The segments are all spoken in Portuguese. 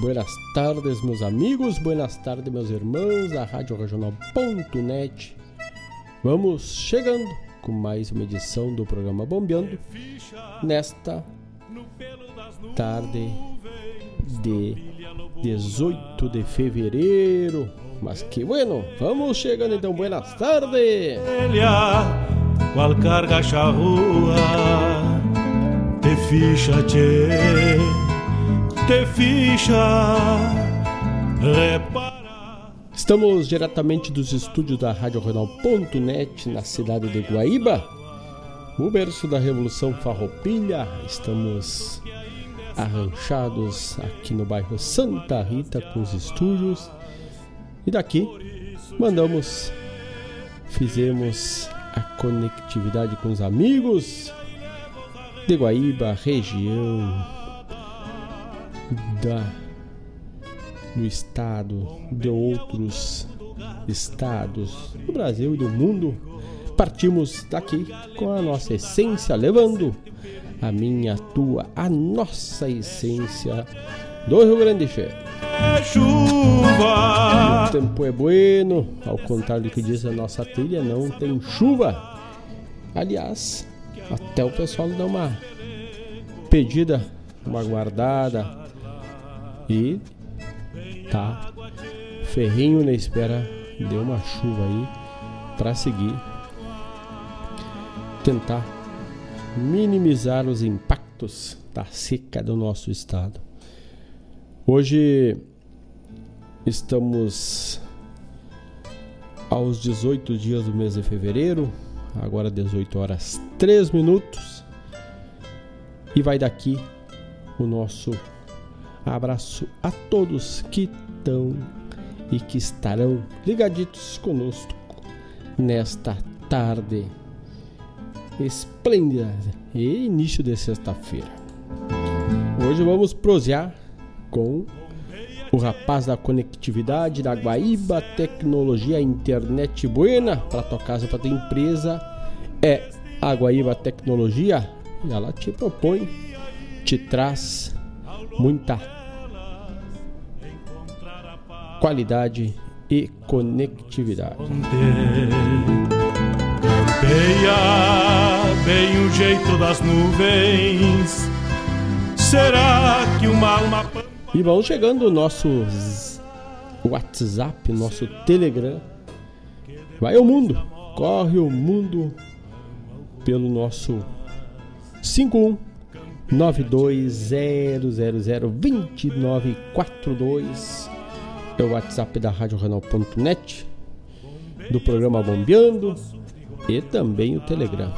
buenas tardes, meus amigos, buenas tardes, meus irmãos da Rádio Regional.net. Vamos chegando com mais uma edição do programa Bombeando nesta tarde de 18 de fevereiro. Mas que bueno, vamos chegando então, buenas tardes. Qual carga te ficha, te ficha. Estamos diretamente dos estúdios da Rádio Renal.net na cidade de Guaíba, o berço da Revolução Farroupilha. Estamos arranchados aqui no bairro Santa Rita com os estúdios. E daqui mandamos, fizemos a conectividade com os amigos de Guaíba, região da do estado, de outros estados do Brasil e do mundo. Partimos daqui com a nossa essência, levando a minha, a tua, a nossa essência do Rio Grande do Sul. Chuva. O tempo é bueno, ao contrário do que diz a nossa trilha, não tem chuva. Aliás, até o pessoal dá uma pedida, uma guardada e tá ferrinho na espera de uma chuva aí para seguir tentar minimizar os impactos da seca do nosso estado. Hoje estamos aos 18 dias do mês de fevereiro, agora 18 horas 3 minutos. E vai daqui o nosso abraço a todos que estão e que estarão ligaditos conosco nesta tarde esplêndida e início de sexta-feira. Hoje vamos prosear com o rapaz da conectividade da Guaíba Tecnologia Internet Buena para tua casa, para tua empresa é a Guaíba Tecnologia ela te propõe, te traz muita qualidade e conectividade. Campeia bem o jeito das nuvens. Será que uma alma E vão chegando o nosso WhatsApp, nosso Telegram. Vai ao mundo, corre o mundo pelo nosso 51 920002942 é o WhatsApp da Rádio Renal.net do programa Bombeando e também o Telegram.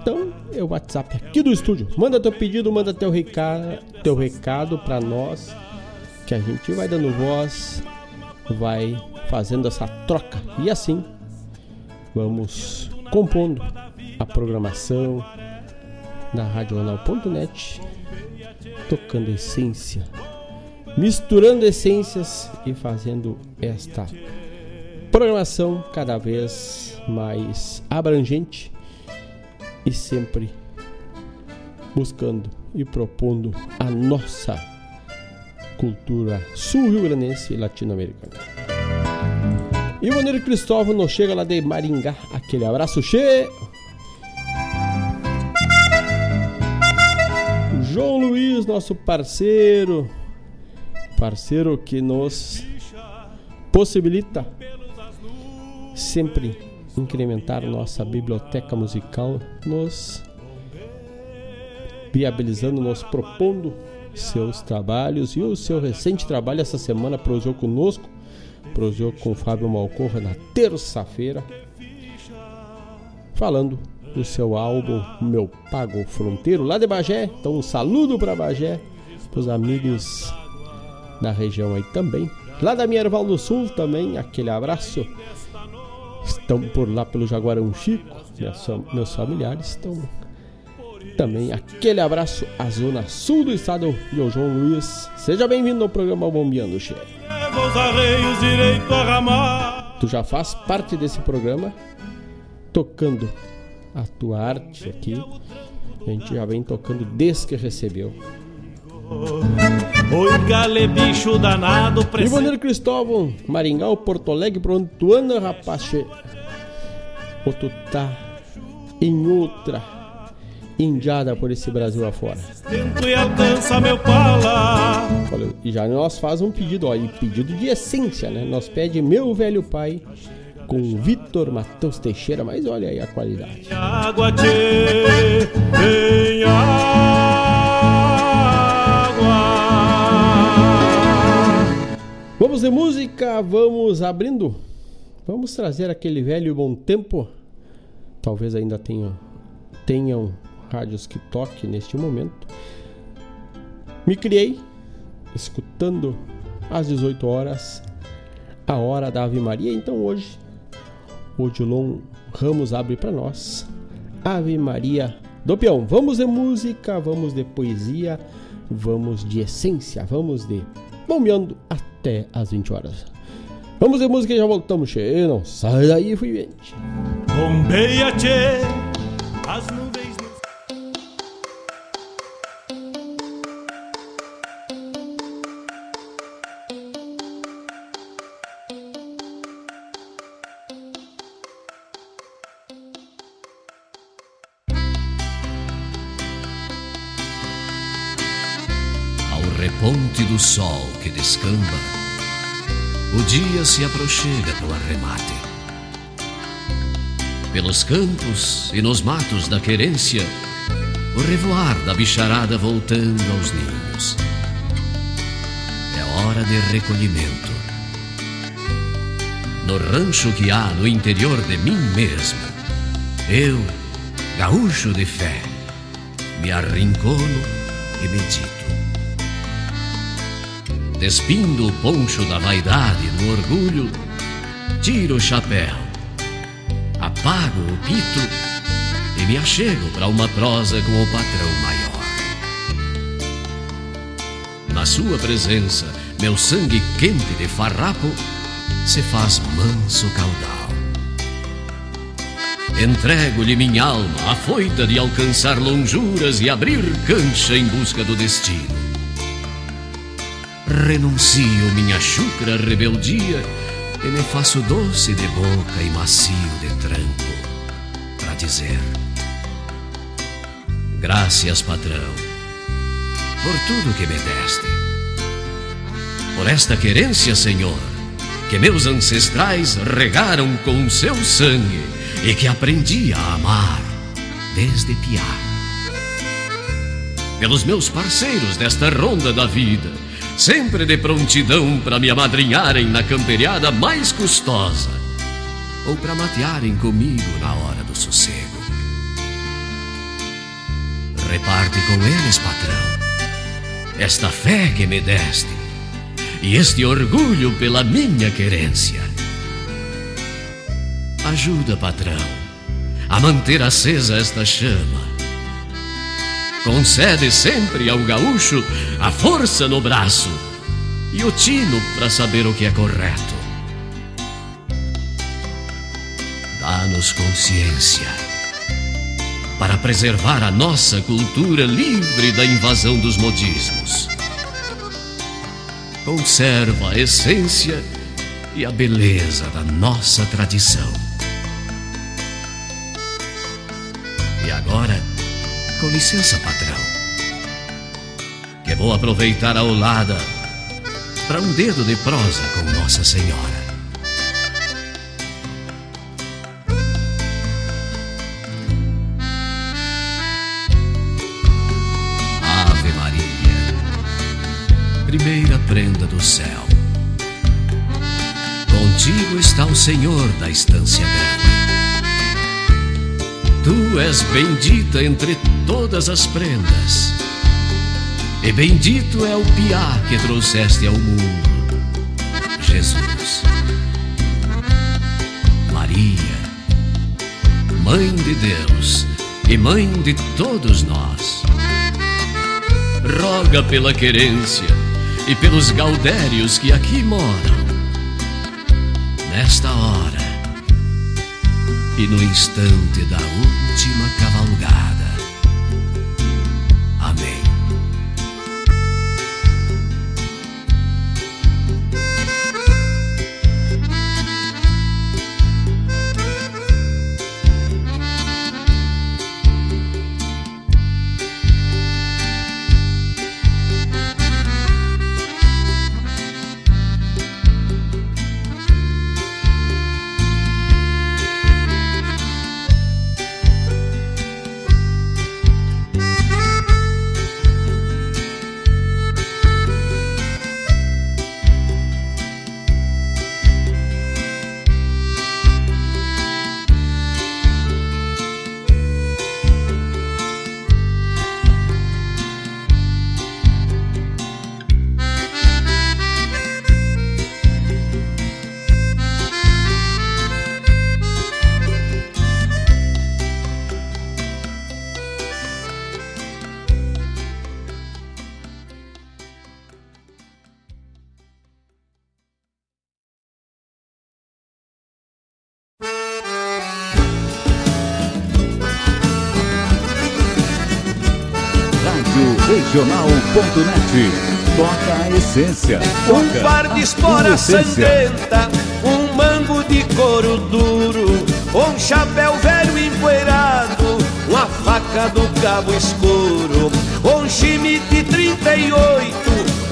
Então é o WhatsApp aqui do estúdio. Manda teu pedido, manda teu recado, teu recado para nós que a gente vai dando voz, vai fazendo essa troca e assim vamos compondo a programação da RadioJornal.net, tocando essência, misturando essências e fazendo esta programação cada vez mais abrangente e sempre buscando e propondo a nossa cultura sul-rio-grandense e latino-americana. Ivanir Cristóvão nos chega lá de Maringá. Aquele abraço cheio. João Luiz, nosso parceiro, parceiro que nos possibilita sempre incrementar nossa biblioteca musical, nos viabilizando, nos propondo seus trabalhos e o seu recente trabalho essa semana prosou conosco prosou com Fábio Malcorra na terça-feira, falando do seu álbum Meu Pago Fronteiro, lá de Bagé. Então, um saludo para Bagé, os amigos da região aí também. Lá da Mierval do Sul também, aquele abraço. Estão por lá pelo Jaguarão Chico, meus familiares estão também aquele abraço à zona sul do estado de João Luiz. Seja bem-vindo ao programa Bombeando ramar. Tu já faz parte desse programa, tocando a tua arte aqui. A gente já vem tocando desde que recebeu. Oi, gale bicho danado, Ivanir Cristóvão, Maringal, Porto Alegre, pra onde tu anda, rapaz? Ou tu tá em outra indiada por esse Brasil afora. Tento e alcança meu pala. E já nós faz um pedido, ó, e pedido de essência, né? Nós pede meu velho pai com Vitor Matheus Teixeira, mas olha aí a qualidade. Água, tchê, tem água. Vamos de música, vamos abrindo. Vamos trazer aquele velho bom tempo. Talvez ainda tenham, tenham rádios que toque neste momento. Me criei escutando às 18 horas a hora da Ave Maria. Então hoje Odilon Ramos abre para nós Ave Maria do Peão. Vamos de música, vamos de poesia, vamos de essência, vamos de bombeando até às 20 horas. Vamos de música e já voltamos, che. Não sai daí, fui gente. Bombeia, che, as sol que descamba, o dia se aproxima no arremate. Pelos campos e nos matos da querência, o revoar da bicharada voltando aos ninhos. É hora de recolhimento. No rancho que há no interior de mim mesmo, eu, gaúcho de fé, me arrincono e medito despindo o poncho da vaidade do orgulho, tiro o chapéu, apago o pito e me achego para uma prosa com o patrão maior. Na sua presença, meu sangue quente de farrapo se faz manso caudal. Entrego-lhe minha alma, afoita de alcançar lonjuras e abrir cancha em busca do destino renuncio minha chucra rebeldia e me faço doce de boca e macio de tranco para dizer: Graças, patrão, por tudo que me deste, por esta querência, Senhor, que meus ancestrais regaram com seu sangue e que aprendi a amar desde piar. Pelos meus parceiros desta ronda da vida, sempre de prontidão para me amadrinharem na camperiada mais custosa ou para matearem comigo na hora do sossego. Reparte com eles, patrão, esta fé que me deste e este orgulho pela minha querência. Ajuda, patrão, a manter acesa esta chama concede sempre ao gaúcho a força no braço e o tino para saber o que é correto. Dá-nos consciência para preservar a nossa cultura livre da invasão dos modismos. Conserva a essência e a beleza da nossa tradição. E agora, com licença, patrão, que vou aproveitar a olada para um dedo de prosa com Nossa Senhora. Ave Maria, primeira prenda do céu. Contigo está o Senhor da estância grande. Tu és bendita entre todas as prendas e bendito é o piá que trouxeste ao mundo, Jesus. Maria, Mãe de Deus e Mãe de todos nós. Roga pela querência e pelos gaudérios que aqui moram. Nesta hora e no instante da última cavalgada. Regional.net. Toca a essência. Toca um par de espora sangrenta, um mango de couro duro, um chapéu velho empoeirado, uma faca do cabo escuro, um chimite 38,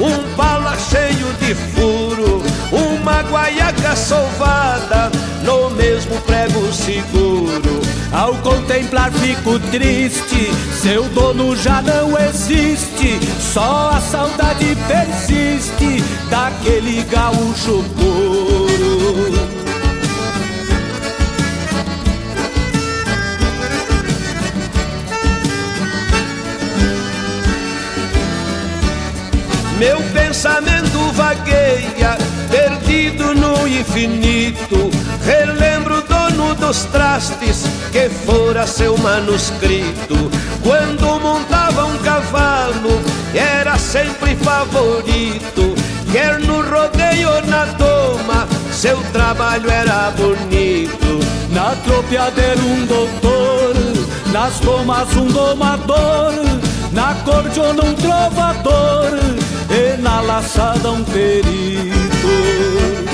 um pala cheio de furo, uma guaiaca sovada, no mesmo prego seguro. Ao contemplar fico triste, seu dono já não existe, só a saudade persiste daquele gaúcho. Meu pensamento vagueia, perdido no infinito. Relembro o dos trastes, que fora seu manuscrito. Quando montava um cavalo, era sempre favorito. Quer no rodeio ou na doma, seu trabalho era bonito. Na tropiadeira um doutor, nas domas um domador, na cordiona um trovador e na laçada um perito.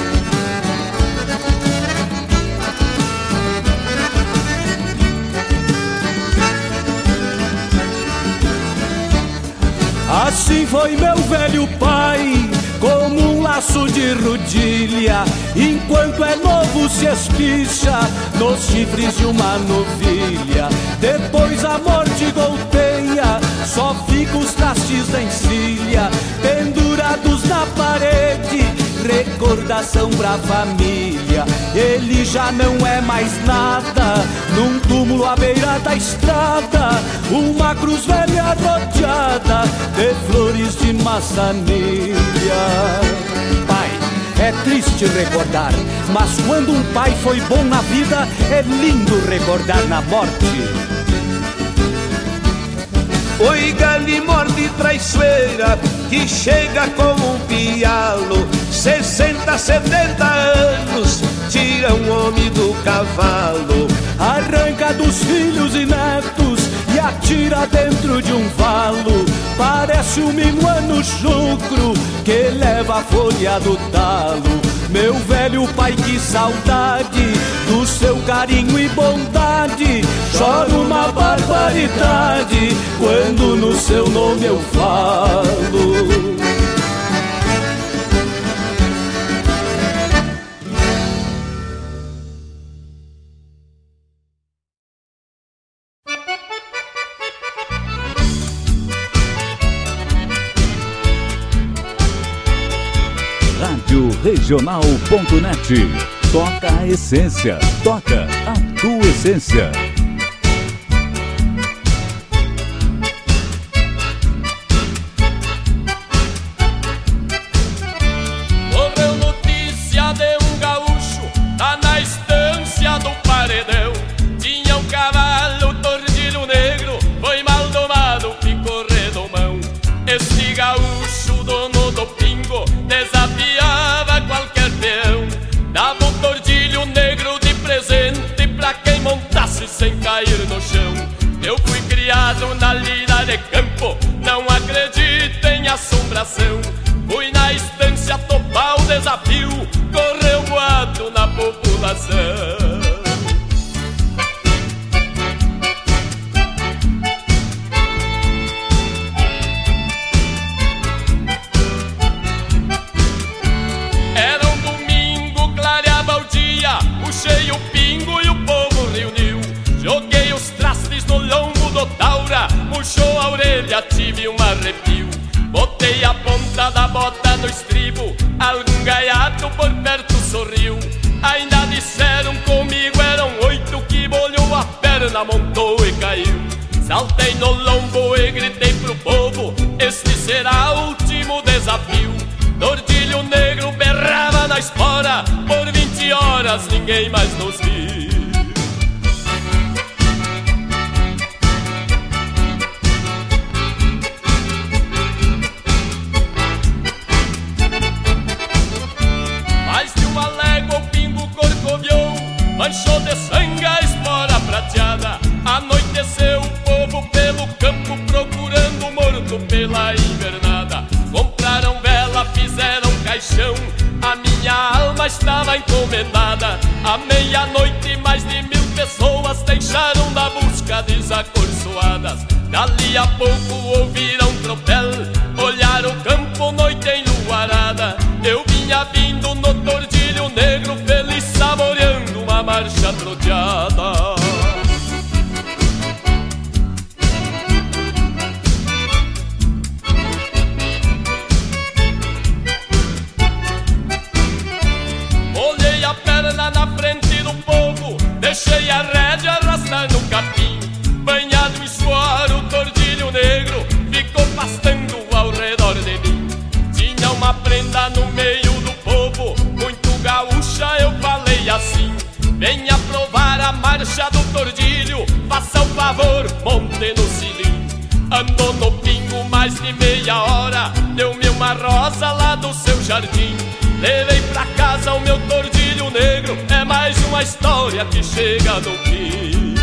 Assim foi meu velho pai, como um laço de rodilha, enquanto é novo se espicha nos chifres de uma novilha. Depois a morte golpeia, só fica os trastes da encilha, pendurados na parede, recordação pra família. Ele já não é mais nada, num túmulo à beira da estrada, uma cruz velha rodeada de flores de maçanilha. Pai, é triste recordar, mas quando um pai foi bom na vida, é lindo recordar na morte. Oi, gale morde traiçoeira que chega como um pialo. 60, 70 anos, tira um homem do cavalo. Arranca dos filhos e netos e atira dentro de um valo. Parece um minuano chucro que leva a folha do talo Meu velho pai, que saudade do seu carinho e bondade. Choro uma barbaridade quando no seu nome eu falo Regional.net. Toca a essência. Toca a tua essência. Assombração. Fui na estância topar o desafio, correu boato na população. A ponta da bota no estribo, algum gaiato por perto sorriu. Ainda disseram comigo, eram oito que bolhou a perna, montou e caiu. Saltei no lombo e gritei pro povo: Este será o último desafio. Tordilho negro berrava na espora, por 20 horas ninguém mais nos viu. Manchou de sangue a espora prateada. Anoiteceu o povo pelo campo procurando morto pela invernada. Compraram vela, fizeram caixão, a minha alma estava encomendada. À meia-noite, mais de mil pessoas deixaram da busca desacorçoadas. Dali a pouco ouviram tropel, marcha do tordilho Faça o favor, monte no cilindro. Andou no pingo mais de meia hora Deu-me uma rosa lá do seu jardim. Levei pra casa o meu tordilho negro É mais uma história que chega no fim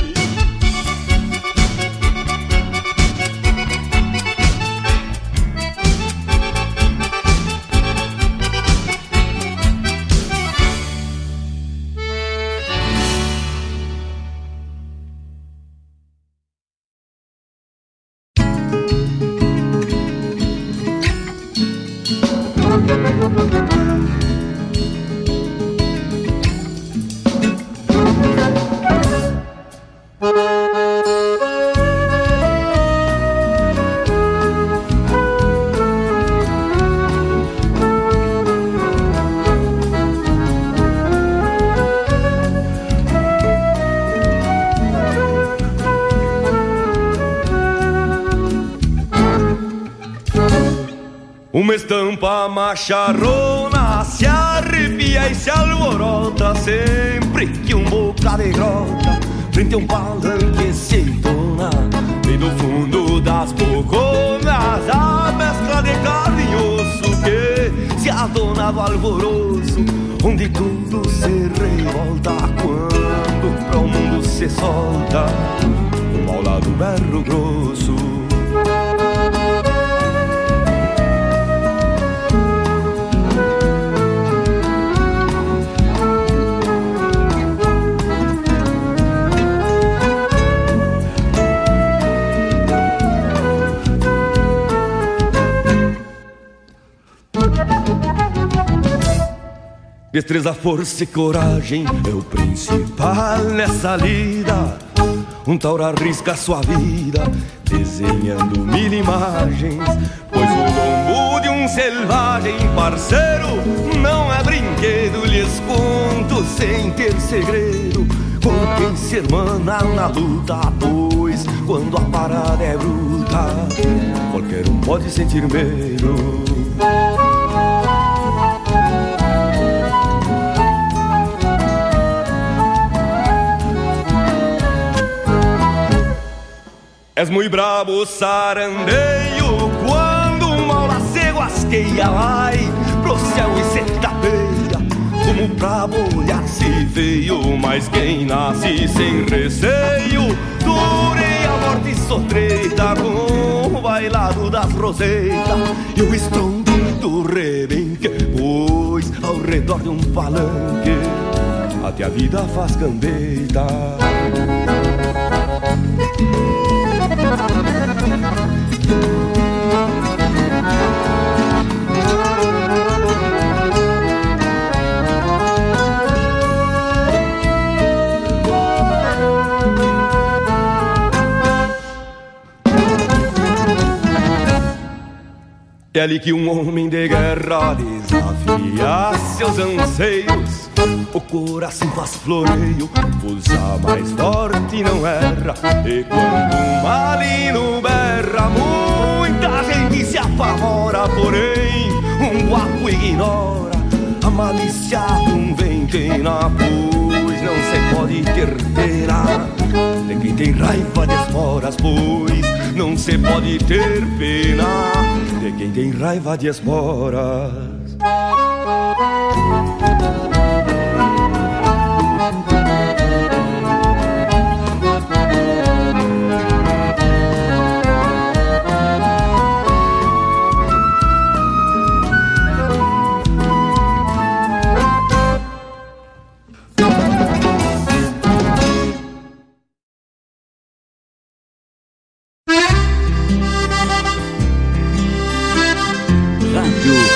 estampa macharrona se arrepia e se alvorota sempre que um boca de grota frente a um palanque se entona Bem no fundo das boconas A mescla de carne e osso Que se adonava alvoroço Onde tudo se revolta Quando para o mundo se solta Um ao lado berro grosso Destreza, força e coragem é o principal nessa lida. Um tauro arrisca sua vida, desenhando mil imagens. Pois o lombo de um selvagem parceiro não é brinquedo, lhes conto sem ter segredo. Com quem se hermana na luta, pois quando a parada é bruta, qualquer um pode sentir medo. És muito brabo sarandeio Quando uma aula cego asqueia vai Pro céu e se tapeia Como pra olhar se veio Mas quem nasce sem receio Durei a morte sotreita Com o bailado das roseitas E o estrondo do rebenque Pois ao redor de um palanque Até a vida faz cambeita é ali que um homem de guerra desafia seus anseios. O coração faz floreio, pulsa mais forte não erra. E quando um malino berra, muita gente se apavora. Porém, um guapo ignora a malícia de um ventena, pois não se pode ter pena de quem tem raiva de esporas, pois não se pode ter pena de quem tem raiva de esporas.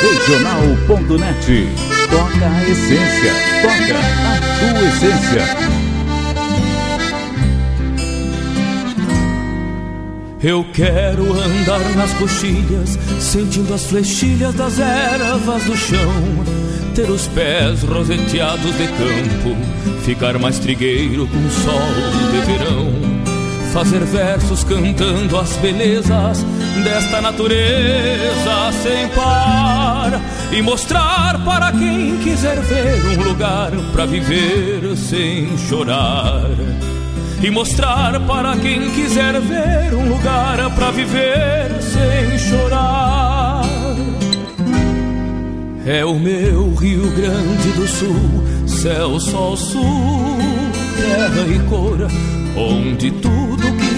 Regional.net. Toca a essência. Toca a tua essência. Eu quero andar nas coxilhas, sentindo as flechilhas das ervas do chão, ter os pés roseteados de campo, ficar mais trigueiro com sol de verão fazer versos cantando as belezas desta natureza sem par e mostrar para quem quiser ver um lugar para viver sem chorar. E mostrar para quem quiser ver um lugar para viver sem chorar. É o meu Rio Grande do Sul, céu, sol, sul, terra e cor onde tudo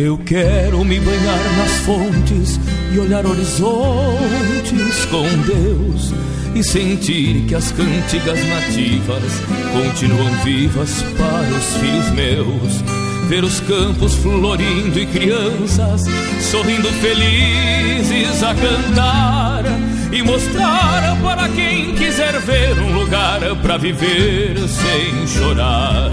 Eu quero me banhar nas fontes e olhar horizontes com Deus e sentir que as cantigas nativas continuam vivas para os filhos meus. Ver os campos florindo e crianças sorrindo felizes a cantar e mostrar para quem quiser ver um lugar para viver sem chorar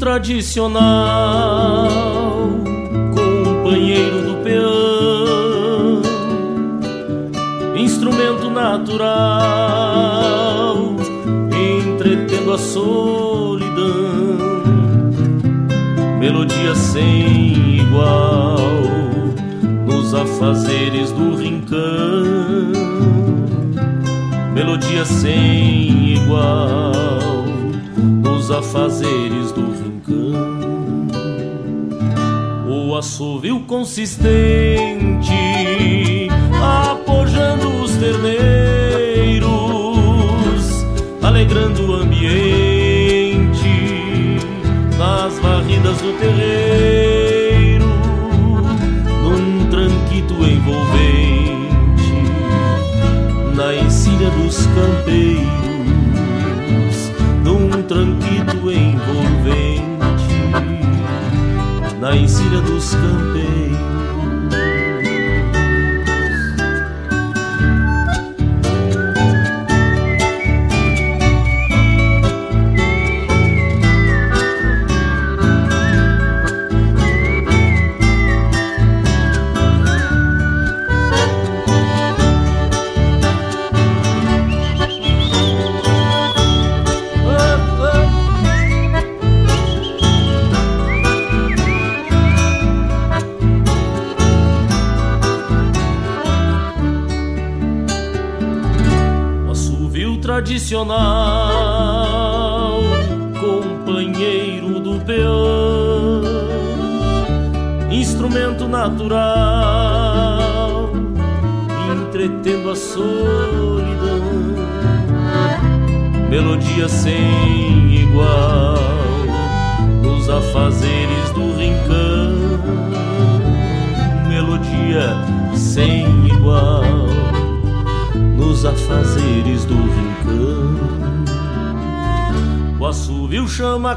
Tradicional, companheiro do peão, instrumento natural, entretendo a solidão, melodia sem igual nos afazeres do rincão, melodia sem igual afazeres do assovio consistente, apojando os terneiros, alegrando o ambiente nas varridas do terreiro, num tranquito envolvente, na encilha dos campeiros, num tranquito envolvente na encilha dos campeiros. Assovio chama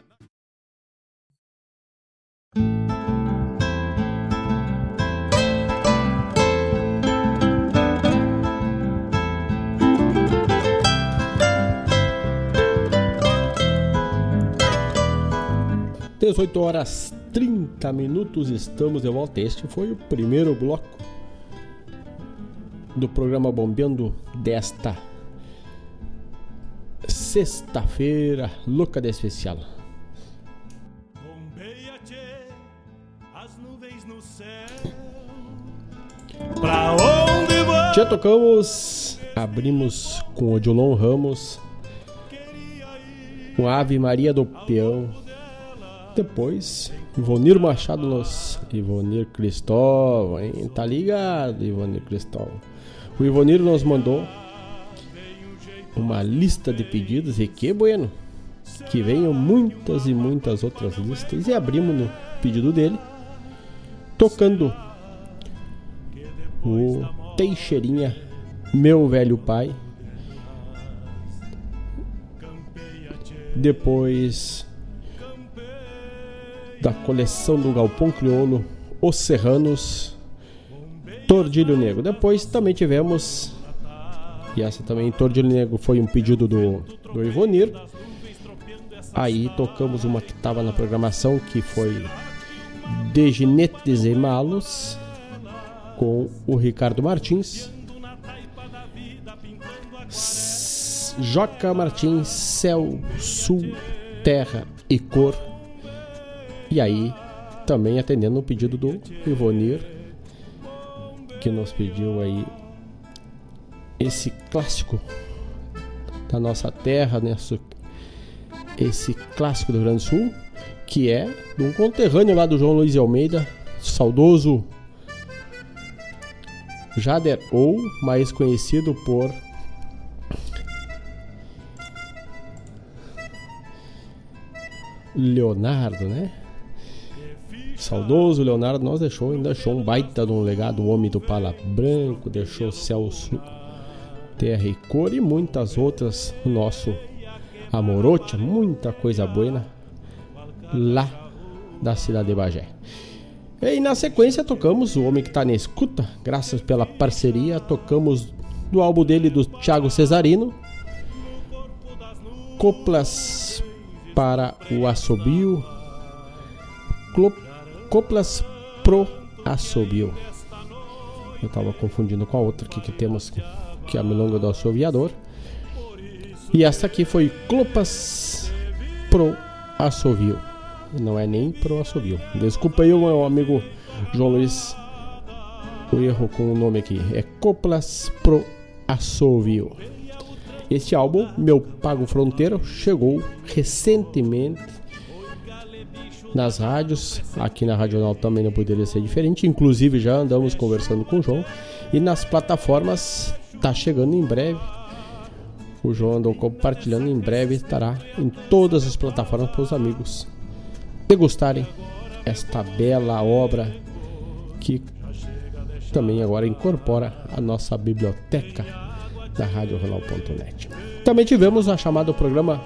Dezoito horas 30 minutos, estamos de volta. Este foi o primeiro bloco do programa Bombeando desta sexta-feira, louca de especial. Pra onde vai? Já tocamos, abrimos com o Odilon Ramos, com Ave Maria do Peão. Depois, Ivonir Machado nos Ivonir Cristóvão, hein? Tá ligado, Ivonir Cristóvão. O Ivonir nos mandou uma lista de pedidos e que bueno. Que venham muitas e muitas outras listas. E abrimos no pedido dele, tocando o Teixeirinha, meu velho pai. Depois da coleção do Galpão Crioulo, Os Serranos, Tordilho Negro. Depois também tivemos, e essa também, Tordilho Negro foi um pedido do, do Ivonir. Aí tocamos uma que estava na programação, que foi De Ginetes e Malos, com o Ricardo Martins. Joca Martins, Céu, Sul, Terra e Cor. E aí, também atendendo o pedido do Ivonir, que nos pediu aí esse clássico da nossa terra, né? esse clássico do Rio Grande do Sul, que é de um conterrâneo lá do João Luiz Almeida, saudoso Jader, ou mais conhecido por Leonardo, né? Saudoso Leonardo nos deixou, ainda deixou um baita de um legado, o homem do Pala Branco, deixou Celso Terra e Cor e muitas outras, o nosso Amorocha, muita coisa boa lá da cidade de Bagé. E na sequência tocamos O Homem que Tá na Escuta, graças pela parceria, tocamos do álbum dele do Thiago Cesarino, Coplas para o Assobio, Coplas Pro Assobio. Eu tava confundindo com a outra aqui que temos, que é a Milonga do Assoviador. E essa aqui foi Clopas Pro Assovio. Não é nem Pro Assovio. Desculpa aí, meu amigo João Luiz, o erro com o nome aqui. É Coplas Pro Assovio. Este álbum, Meu Pago Fronteiro, chegou recentemente nas rádios. Aqui na Radional também não poderia ser diferente. Inclusive já andamos conversando com o João. E nas plataformas está chegando em breve. O João andou compartilhando em breve estará em todas as plataformas para os amigos degustarem esta bela obra que também agora incorpora a nossa biblioteca da RadioRonal.net. Também tivemos a chamada programa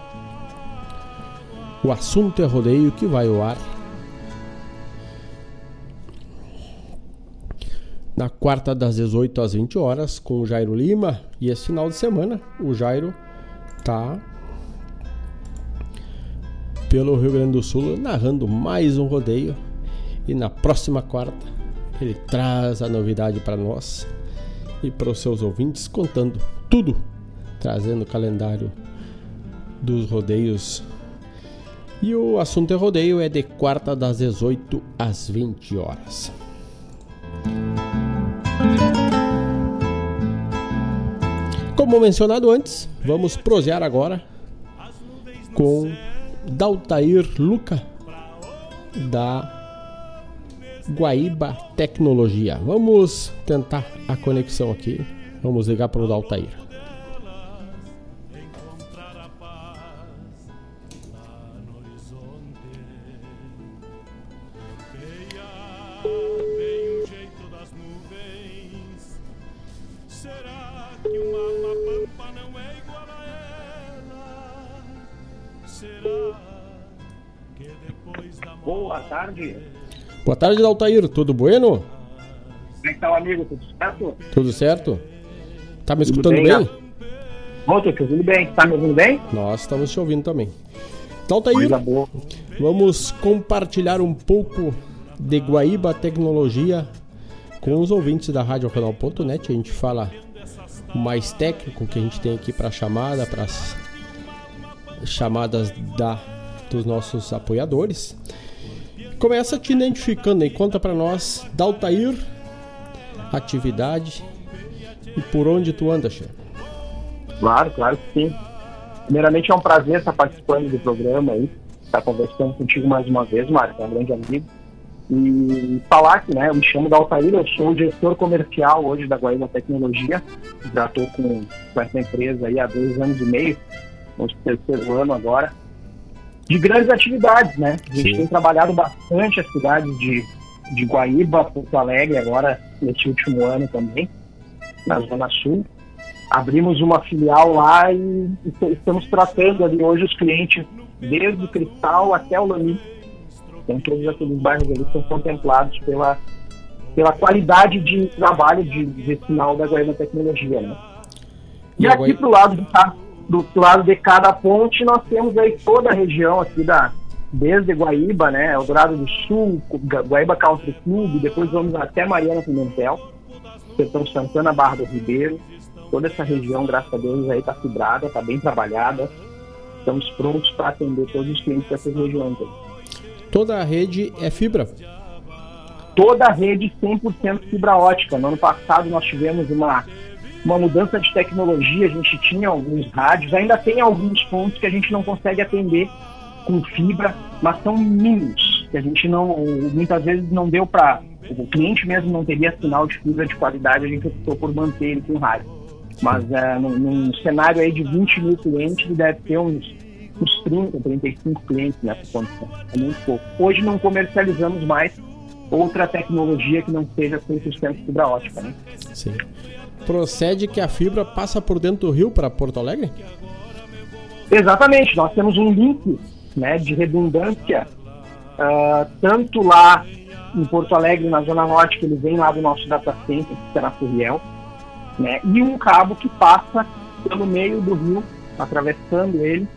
O Assunto é Rodeio que vai ao ar na quarta das 18 às 20 horas com o Jairo Lima e esse final de semana o Jairo tá pelo Rio Grande do Sul narrando mais um rodeio e na próxima quarta ele traz a novidade para nós e para os seus ouvintes contando tudo, trazendo o calendário dos rodeios. E o assunto é rodeio é de quarta das 18 às 20 horas. Como mencionado antes, vamos prosear agora com Daltair Luca, da Guaíba Tecnologia. Vamos tentar a conexão aqui. Vamos ligar para o Daltair. Boa tarde, Daltair. Tudo bueno? Como é que tá o amigo? Tudo certo? Tudo certo? Tá me escutando bem? bem? Bom, tô te ouvindo bem. Tá me ouvindo bem? Nós estamos te ouvindo também. Daltair, vamos compartilhar um pouco de Guaíba Tecnologia com os ouvintes da Rádio Regional.net. A gente fala mais técnico que a gente tem aqui para chamada, para as chamadas da, dos nossos apoiadores. Começa te identificando e conta para nós, Daltair, atividade e por onde tu anda, chefe. Claro, claro que sim. Primeiramente é um prazer estar participando do programa aí, estar conversando contigo mais uma vez, Marco, é um grande amigo. E falar que, né, eu me chamo Daltair, eu sou gestor comercial hoje da Guaíba Tecnologia, já estou com, com essa empresa aí há dois anos e meio, no terceiro ano agora de grandes atividades, né? A gente Sim. tem trabalhado bastante as cidades de, de Guaíba, Porto Alegre, agora nesse último ano também, na Zona Sul. Abrimos uma filial lá e, e estamos tratando ali hoje os clientes desde o Cristal até o Lami. Então todos aqueles bairros ali são contemplados pela, pela qualidade de trabalho de, de sinal da Guaíba Tecnologia, né? E, e aqui para o lado do do, do, lado de cada ponte nós temos aí toda a região aqui da desde Guaíba, né, Eldorado do Sul, Guaíba Country Club, depois vamos até Mariana Pimentel, Sertão Santana, Barra do Ribeiro, toda essa região, graças a Deus, aí está fibrada, está bem trabalhada, estamos prontos para atender todos os clientes dessas regiões. Aí. Toda a rede é fibra? Toda a rede 100% fibra ótica. No ano passado nós tivemos uma uma mudança de tecnologia, a gente tinha alguns rádios, ainda tem alguns pontos que a gente não consegue atender com fibra, mas são mínimos, que a gente não, muitas vezes não deu para, o cliente mesmo não teria sinal de fibra de qualidade, a gente optou por manter ele com rádio. Mas é, num, num, cenário aí de 20 mil clientes, deve ter uns, uns 30, 35 clientes nessa condição, é muito pouco. Hoje não comercializamos mais outra tecnologia que não seja 100% fibra ótica, né? Sim procede que a fibra passa por dentro do rio para Porto Alegre? Exatamente, nós temos um link né, de redundância, uh, tanto lá em Porto Alegre, na Zona Norte, que ele vem lá do nosso data center, que na Furiel, né, e um cabo que passa pelo meio do rio, atravessando ele,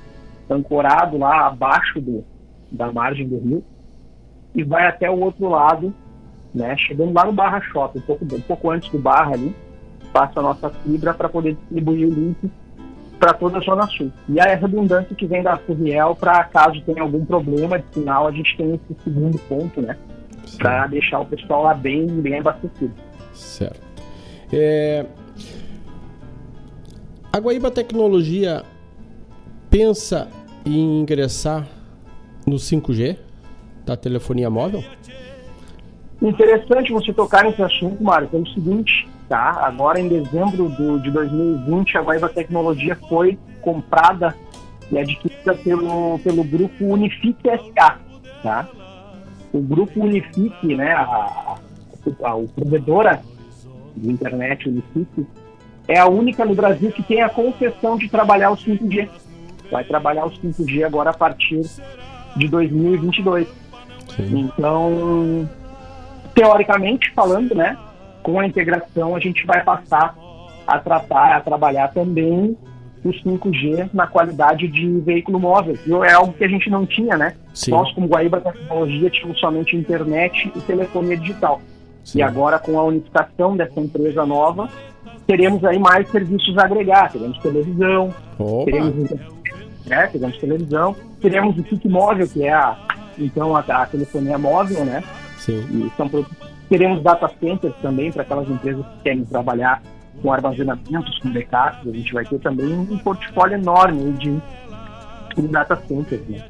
ancorado lá abaixo do, da margem do rio, e vai até o outro lado, né, chegando lá no Barra Shopping, um pouco, um pouco antes do Barra ali, passa a nossa fibra para poder distribuir o link para toda a Zona Sul. E a redundância que vem da Furiel para caso tenha algum problema de sinal, a gente tem esse segundo ponto, né? Para deixar o pessoal lá bem, bem abastecido. Certo. É... A Guaíba Tecnologia pensa em ingressar no 5G da telefonia móvel? Interessante você tocar nesse assunto, Mário, pelo seguinte, tá? Agora, em dezembro do, de 2020, a Guaíba Tecnologia foi comprada e adquirida pelo, pelo grupo Unifique SA, tá? O grupo Unifique, né, a, a, a, a provedora de internet Unifique, é a única no Brasil que tem a concessão de trabalhar o 5G. Vai trabalhar o 5G agora a partir de 2022. Sim. Então, teoricamente falando, né, com a integração a gente vai passar a tratar, a trabalhar também o 5G na qualidade de veículo móvel. E é algo que a gente não tinha, né? Sim. Nós, como Guaíba Tecnologia, tínhamos somente internet e telefonia digital. Sim. E agora, com a unificação dessa empresa nova, teremos aí mais serviços a agregar. Teremos televisão, teremos, né, teremos televisão, teremos o SIC móvel, que é a, então, a, a telefonia móvel, né? Sim. E são Teremos data centers também para aquelas empresas que querem trabalhar com armazenamentos, com backups. A gente vai ter também um portfólio enorme de, de data centers. Né?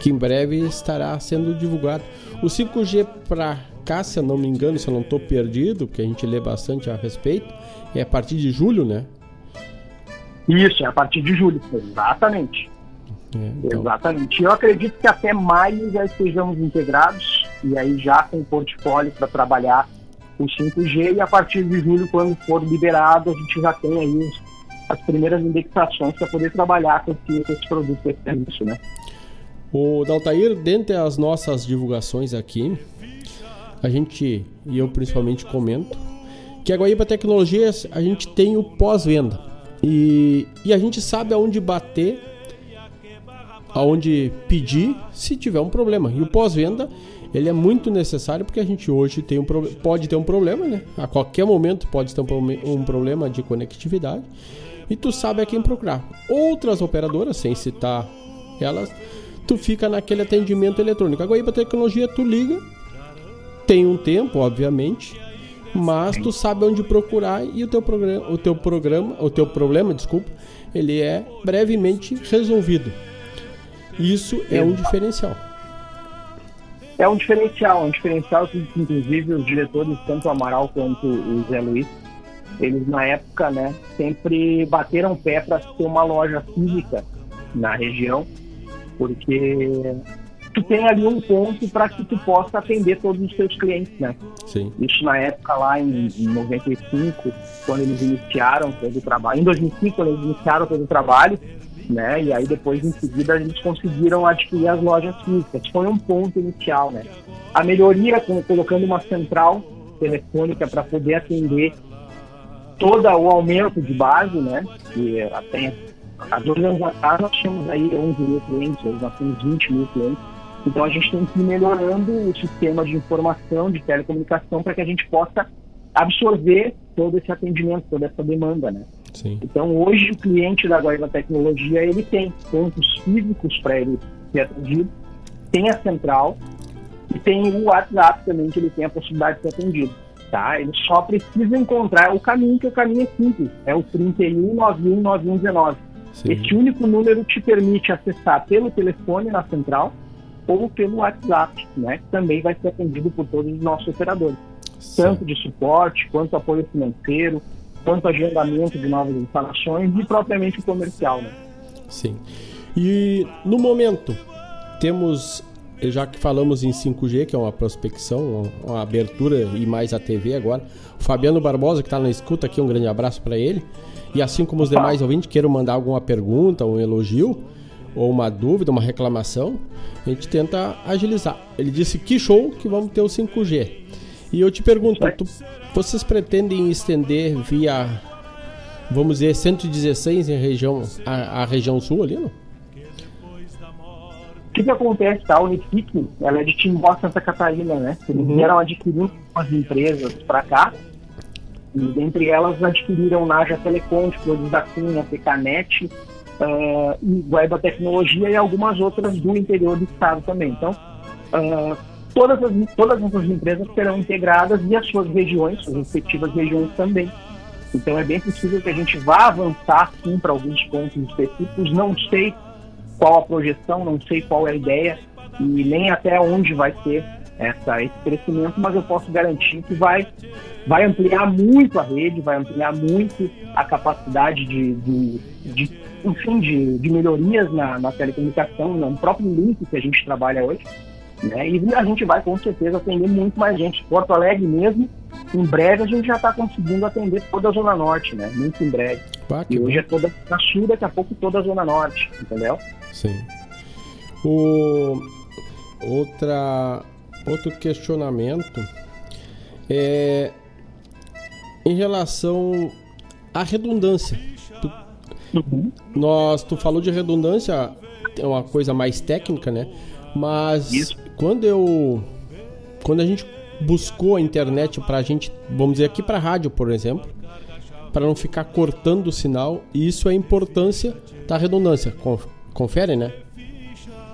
que em breve estará sendo divulgado. O 5G para cá, se eu não me engano, se eu não estou perdido, porque a gente lê bastante a respeito, é a partir de julho, né? Isso, é a partir de julho, exatamente. É, então... Exatamente. Eu acredito que até maio já estejamos integrados e aí já com portfólio para trabalhar o 5G e a partir de julho, quando for liberado, a gente já tem aí as primeiras indexações para poder trabalhar com esse, esse produto, esse serviço, né? O Daltair, dentre as nossas divulgações aqui, a gente, e eu principalmente comento, que a Guaíba Tecnologias a gente tem o pós-venda. E, e a gente sabe aonde bater, aonde pedir se tiver um problema. E o pós-venda ele é muito necessário porque a gente hoje tem um pode ter um problema, né? A qualquer momento pode ter um, um problema de conectividade e tu sabe a quem procurar. Outras operadoras, sem citar elas, tu fica naquele atendimento eletrônico. A Guaíba Tecnologia, tu liga, tem um tempo, obviamente, mas tu sabe onde procurar e o teu programa, o teu programa, o teu problema, desculpa, ele é brevemente resolvido. Isso é um diferencial. É um diferencial, um diferencial que inclusive os diretores, tanto o Amaral quanto o Zé Luiz, eles na época, né, sempre bateram pé para ter uma loja física na região porque tu tem ali um ponto para que tu possa atender todos os teus clientes, né? Sim. Isso na época lá em, em 95, quando eles iniciaram todo o trabalho, em 2005 quando eles iniciaram todo o trabalho, né? E aí depois em seguida eles conseguiram adquirir as lojas físicas. Foi um ponto inicial, né? A melhoria colocando uma central telefônica para poder atender todo o aumento de base, né? Que até Há dois anos atrás nós tínhamos aí 11 mil clientes, hoje nós temos 20 mil clientes. Então a gente tem que ir melhorando o sistema de informação, de telecomunicação, para que a gente possa absorver todo esse atendimento, toda essa demanda, né? Sim. Então hoje o cliente da Guaíba Tecnologia, ele tem pontos físicos para ele ser atendido, tem a central e tem o WhatsApp também que ele tem a possibilidade de ser atendido. Tá? Ele só precisa encontrar o caminho, que o caminho é simples, é o 31 91 9119 Sim. Esse único número te permite acessar pelo telefone na central ou pelo WhatsApp, né? Que também vai ser atendido por todos os nossos operadores. Sim. Tanto de suporte, quanto apoio financeiro, quanto agendamento de novas instalações e propriamente o comercial, né? Sim. E no momento, temos, já que falamos em 5G, que é uma prospecção, uma, abertura e mais a TV agora, o Fabiano Barbosa, que está na escuta aqui, um grande abraço para ele. E assim como os demais ouvintes queiram mandar alguma pergunta, um elogio, ou uma dúvida, uma reclamação, a gente tenta agilizar. Ele disse que show que vamos ter o 5G. E eu te pergunto, tu, vocês pretendem estender via, vamos dizer, 116 em região, a, a região sul ali, não? O que, que acontece? Tá? A Unifique, ela é de Timbó, Santa Catarina, né? Eles uhum. vieram adquirindo umas empresas para cá e dentre elas adquiriram Naja Telecom, Flores da Cunha, Pecanet, uh, e Guaiba Tecnologia e algumas outras do interior do estado também. Então, uh, todas, as, todas essas empresas serão integradas e as suas regiões, suas respectivas regiões também. Então é bem possível que a gente vá avançar sim para alguns pontos específicos. Não sei qual a projeção, não sei qual é a ideia e nem até onde vai ser essa, esse crescimento, mas eu posso garantir que vai vai ampliar muito a rede, vai ampliar muito a capacidade de, de, de enfim, de, de melhorias na, na telecomunicação, no próprio link que a gente trabalha hoje. Né? E a gente vai com certeza atender muito mais gente. Porto Alegre mesmo, em breve a gente já está conseguindo atender toda a Zona Norte, né? Muito em breve. Ah, e hoje bom. é toda a Sul, daqui a pouco toda a Zona Norte, entendeu? Sim. O... Outra... Outro questionamento é em relação à redundância. Tu, uhum. nós, tu falou de redundância, é uma coisa mais técnica, né? Mas Isso. Quando eu. Quando a gente buscou a internet pra gente, vamos dizer aqui pra rádio, por exemplo, para não ficar cortando o sinal, isso é a importância da redundância. Confere, né?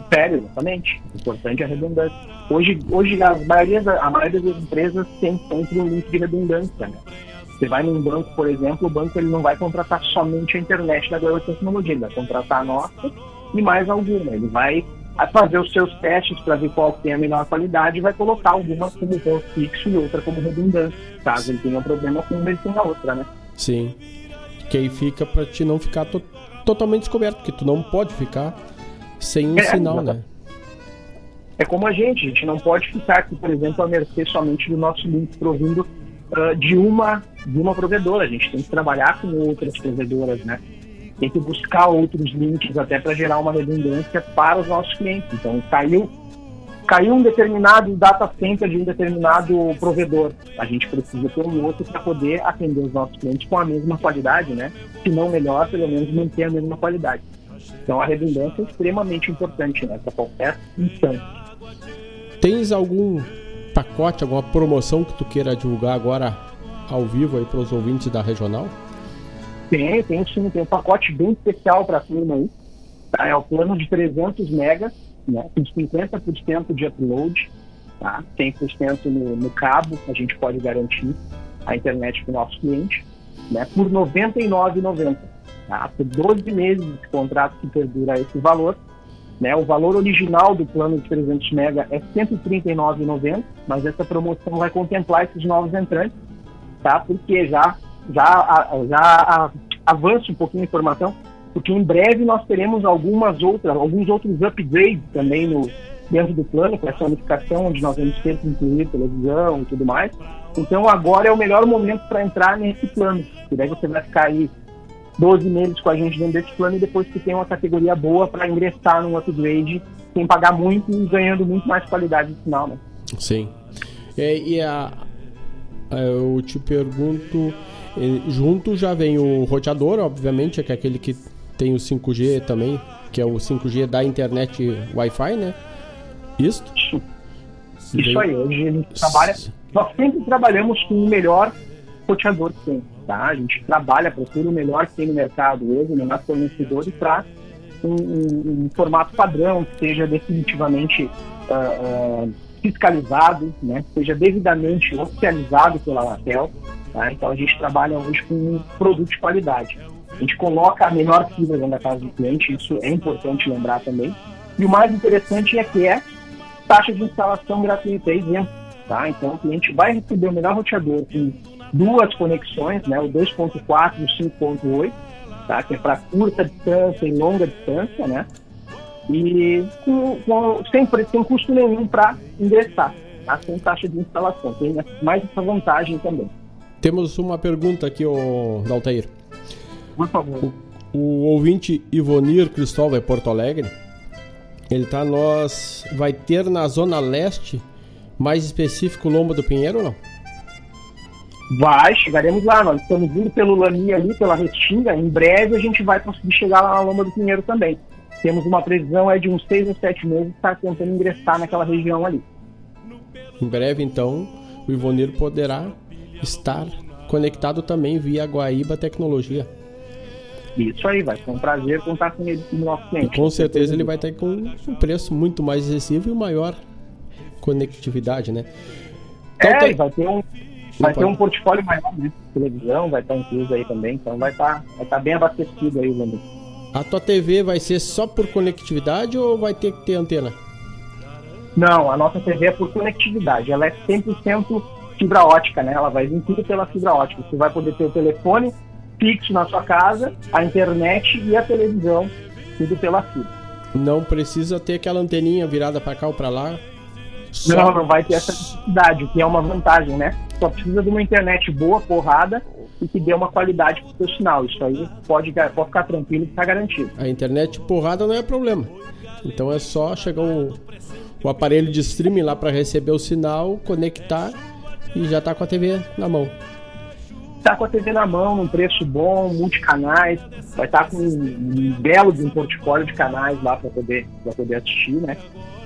Confere, exatamente. Importante a redundância. Hoje, hoje a, maioria, a maioria das empresas tem sempre um link de redundância, né? Você vai num banco, por exemplo, o banco ele não vai contratar somente a internet da Global Tecnologia, ele vai contratar a nossa e mais alguma. Ele vai a fazer os seus testes para ver qual tem a melhor qualidade e vai colocar alguma como ponto fixo e outra como redundância, caso ele tenha um problema com uma e com a outra, né? Sim. Que aí fica para te não ficar to totalmente descoberto, porque tu não pode ficar sem um é, sinal, né? É como a gente, a gente não pode ficar aqui, por exemplo, a mercê somente do nosso link provindo uh, de uma de uma provedora. A gente tem que trabalhar com outras provedoras, né? Tem que buscar outros links até para gerar uma redundância para os nossos clientes. Então, caiu caiu um determinado data center de um determinado provedor. A gente precisa ter um outro para poder atender os nossos clientes com a mesma qualidade, né? Se não melhor, pelo menos manter a mesma qualidade. Então a redundância é extremamente importante né, para qualquer instância. Tens algum pacote, alguma promoção que tu queira divulgar agora ao vivo aí para os ouvintes da regional? Tem, tem sim, tem um pacote bem especial para a turma aí. Tá? É o plano de 300 megas, né, com 50% de upload, tá? 100% no, no cabo, a gente pode garantir a internet para o nosso cliente, né, por R$ 99,90. Tá? Por 12 meses de contrato que perdura esse valor. Né? O valor original do plano de 300 mega é R$ 139,90, mas essa promoção vai contemplar esses novos entrantes, tá? porque já, já, já avança um pouquinho a informação, porque em breve nós teremos algumas outras, alguns outros upgrades também no, dentro do plano, com essa unificação, onde nós vamos ter que incluir televisão e tudo mais. Então agora é o melhor momento para entrar nesse plano, que daí você vai ficar aí 12 meses com a gente dentro desse plano e depois que tem uma categoria boa para ingressar num upgrade sem pagar muito e ganhando muito mais qualidade no final, né? Sim. É, e a, eu te pergunto, junto já vem o roteador, obviamente, que é aquele que tem o 5G também, que é o 5G da internet Wi-Fi, né? Isso? Isso aí, hoje a gente trabalha. Nós sempre trabalhamos com o melhor roteador que tem. Tá? A gente trabalha, procura o melhor que tem no mercado hoje, o melhor fornecedor e traz um, um, um, formato padrão que seja definitivamente uh, uh, fiscalizado, né? seja devidamente oficializado pela Anatel. Tá? Então a gente trabalha hoje com produto de qualidade. A gente coloca a menor fibra dentro da casa do cliente, isso é importante lembrar também. E o mais interessante é que é taxa de instalação gratuita, é isento. Tá? Então o cliente vai receber o melhor roteador com duas conexões, né, o 2.4 e o 5.8, tá, que é para curta distância e longa distância, né, e com, com, sem, sem custo nenhum para ingressar, tá, sem taxa de instalação. Tem mais essa vantagem também. Temos uma pergunta aqui, o Daltair. Por favor. O, o ouvinte Ivonir Cristóvão é Porto Alegre. Ele tá nós vai ter na zona leste, mais específico Lomba do Pinheiro ou não? Vai, chegaremos lá. Nós estamos indo pelo Lani ali, pela Restinga. Em breve a gente vai conseguir chegar lá na Loma do Pinheiro também. Temos uma previsão é de uns seis ou sete meses estar tentando ingressar naquela região ali. Em breve, então, o Ivonir poderá estar conectado também via Guaíba Tecnologia. Isso aí, vai ser um prazer contar com ele no nosso cliente. E com certeza ele vai estar com um preço muito mais acessível e maior conectividade, né? Então, é, tem... vai ter um, Vai ter um portfólio maior, né? Televisão vai estar incluso aí também, então vai estar, vai estar bem abastecido aí, Wander. A tua TV vai ser só por conectividade ou vai ter que ter antena? Não, a nossa TV é por conectividade. Ela é 100% fibra ótica, né? Ela vai vir tudo pela fibra ótica. Você vai poder ter o telefone fixo na sua casa, a internet e a televisão, tudo pela fibra. Não precisa ter aquela anteninha virada para cá ou para lá? Só... Não, não vai ter essa necessidade, o que é uma vantagem, né? Só precisa de uma internet boa, porrada, e que dê uma qualidade profissional. Isso aí pode, pode ficar tranquilo que está garantido. A internet porrada não é problema. Então é só chegar o, o aparelho de streaming lá para receber o sinal, conectar e já está com a TV na mão. Está com a TV na mão, num preço bom, multicanais, vai estar tá com um belo de um portfólio de canais lá para poder, poder assistir, né?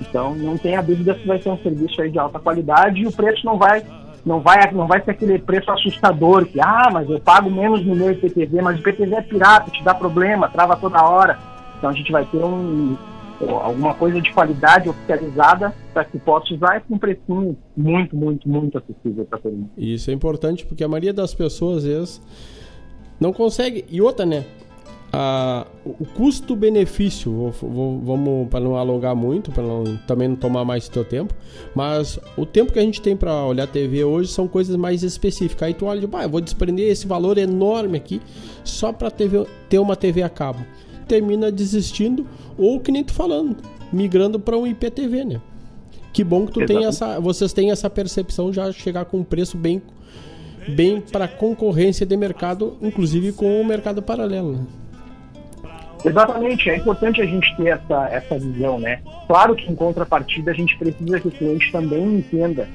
Então não tenha dúvida que vai ser um serviço aí de alta qualidade e o preço não vai não vai não vai ser aquele preço assustador que ah mas eu pago menos no meu IPTV mas o IPTV é pirata te dá problema trava toda hora então a gente vai ter um alguma coisa de qualidade oficializada para que possa usar com um precinho muito muito muito acessível para todo mundo isso é importante porque a maioria das pessoas às vezes não consegue e outra né a, o custo-benefício, vamos para não alongar muito, para também não tomar mais seu tempo, mas o tempo que a gente tem para olhar TV hoje são coisas mais específicas. Aí tu olha, ah, eu vou desprender esse valor enorme aqui só para ter uma TV a cabo. Termina desistindo ou que nem tu falando, migrando para um IPTV, né? Que bom que tu tem essa, vocês têm essa percepção já chegar com um preço bem bem para concorrência de mercado, inclusive com o mercado paralelo. Né? Exatamente, é importante a gente ter essa, essa visão, né? Claro que em contrapartida a gente precisa que o cliente também entenda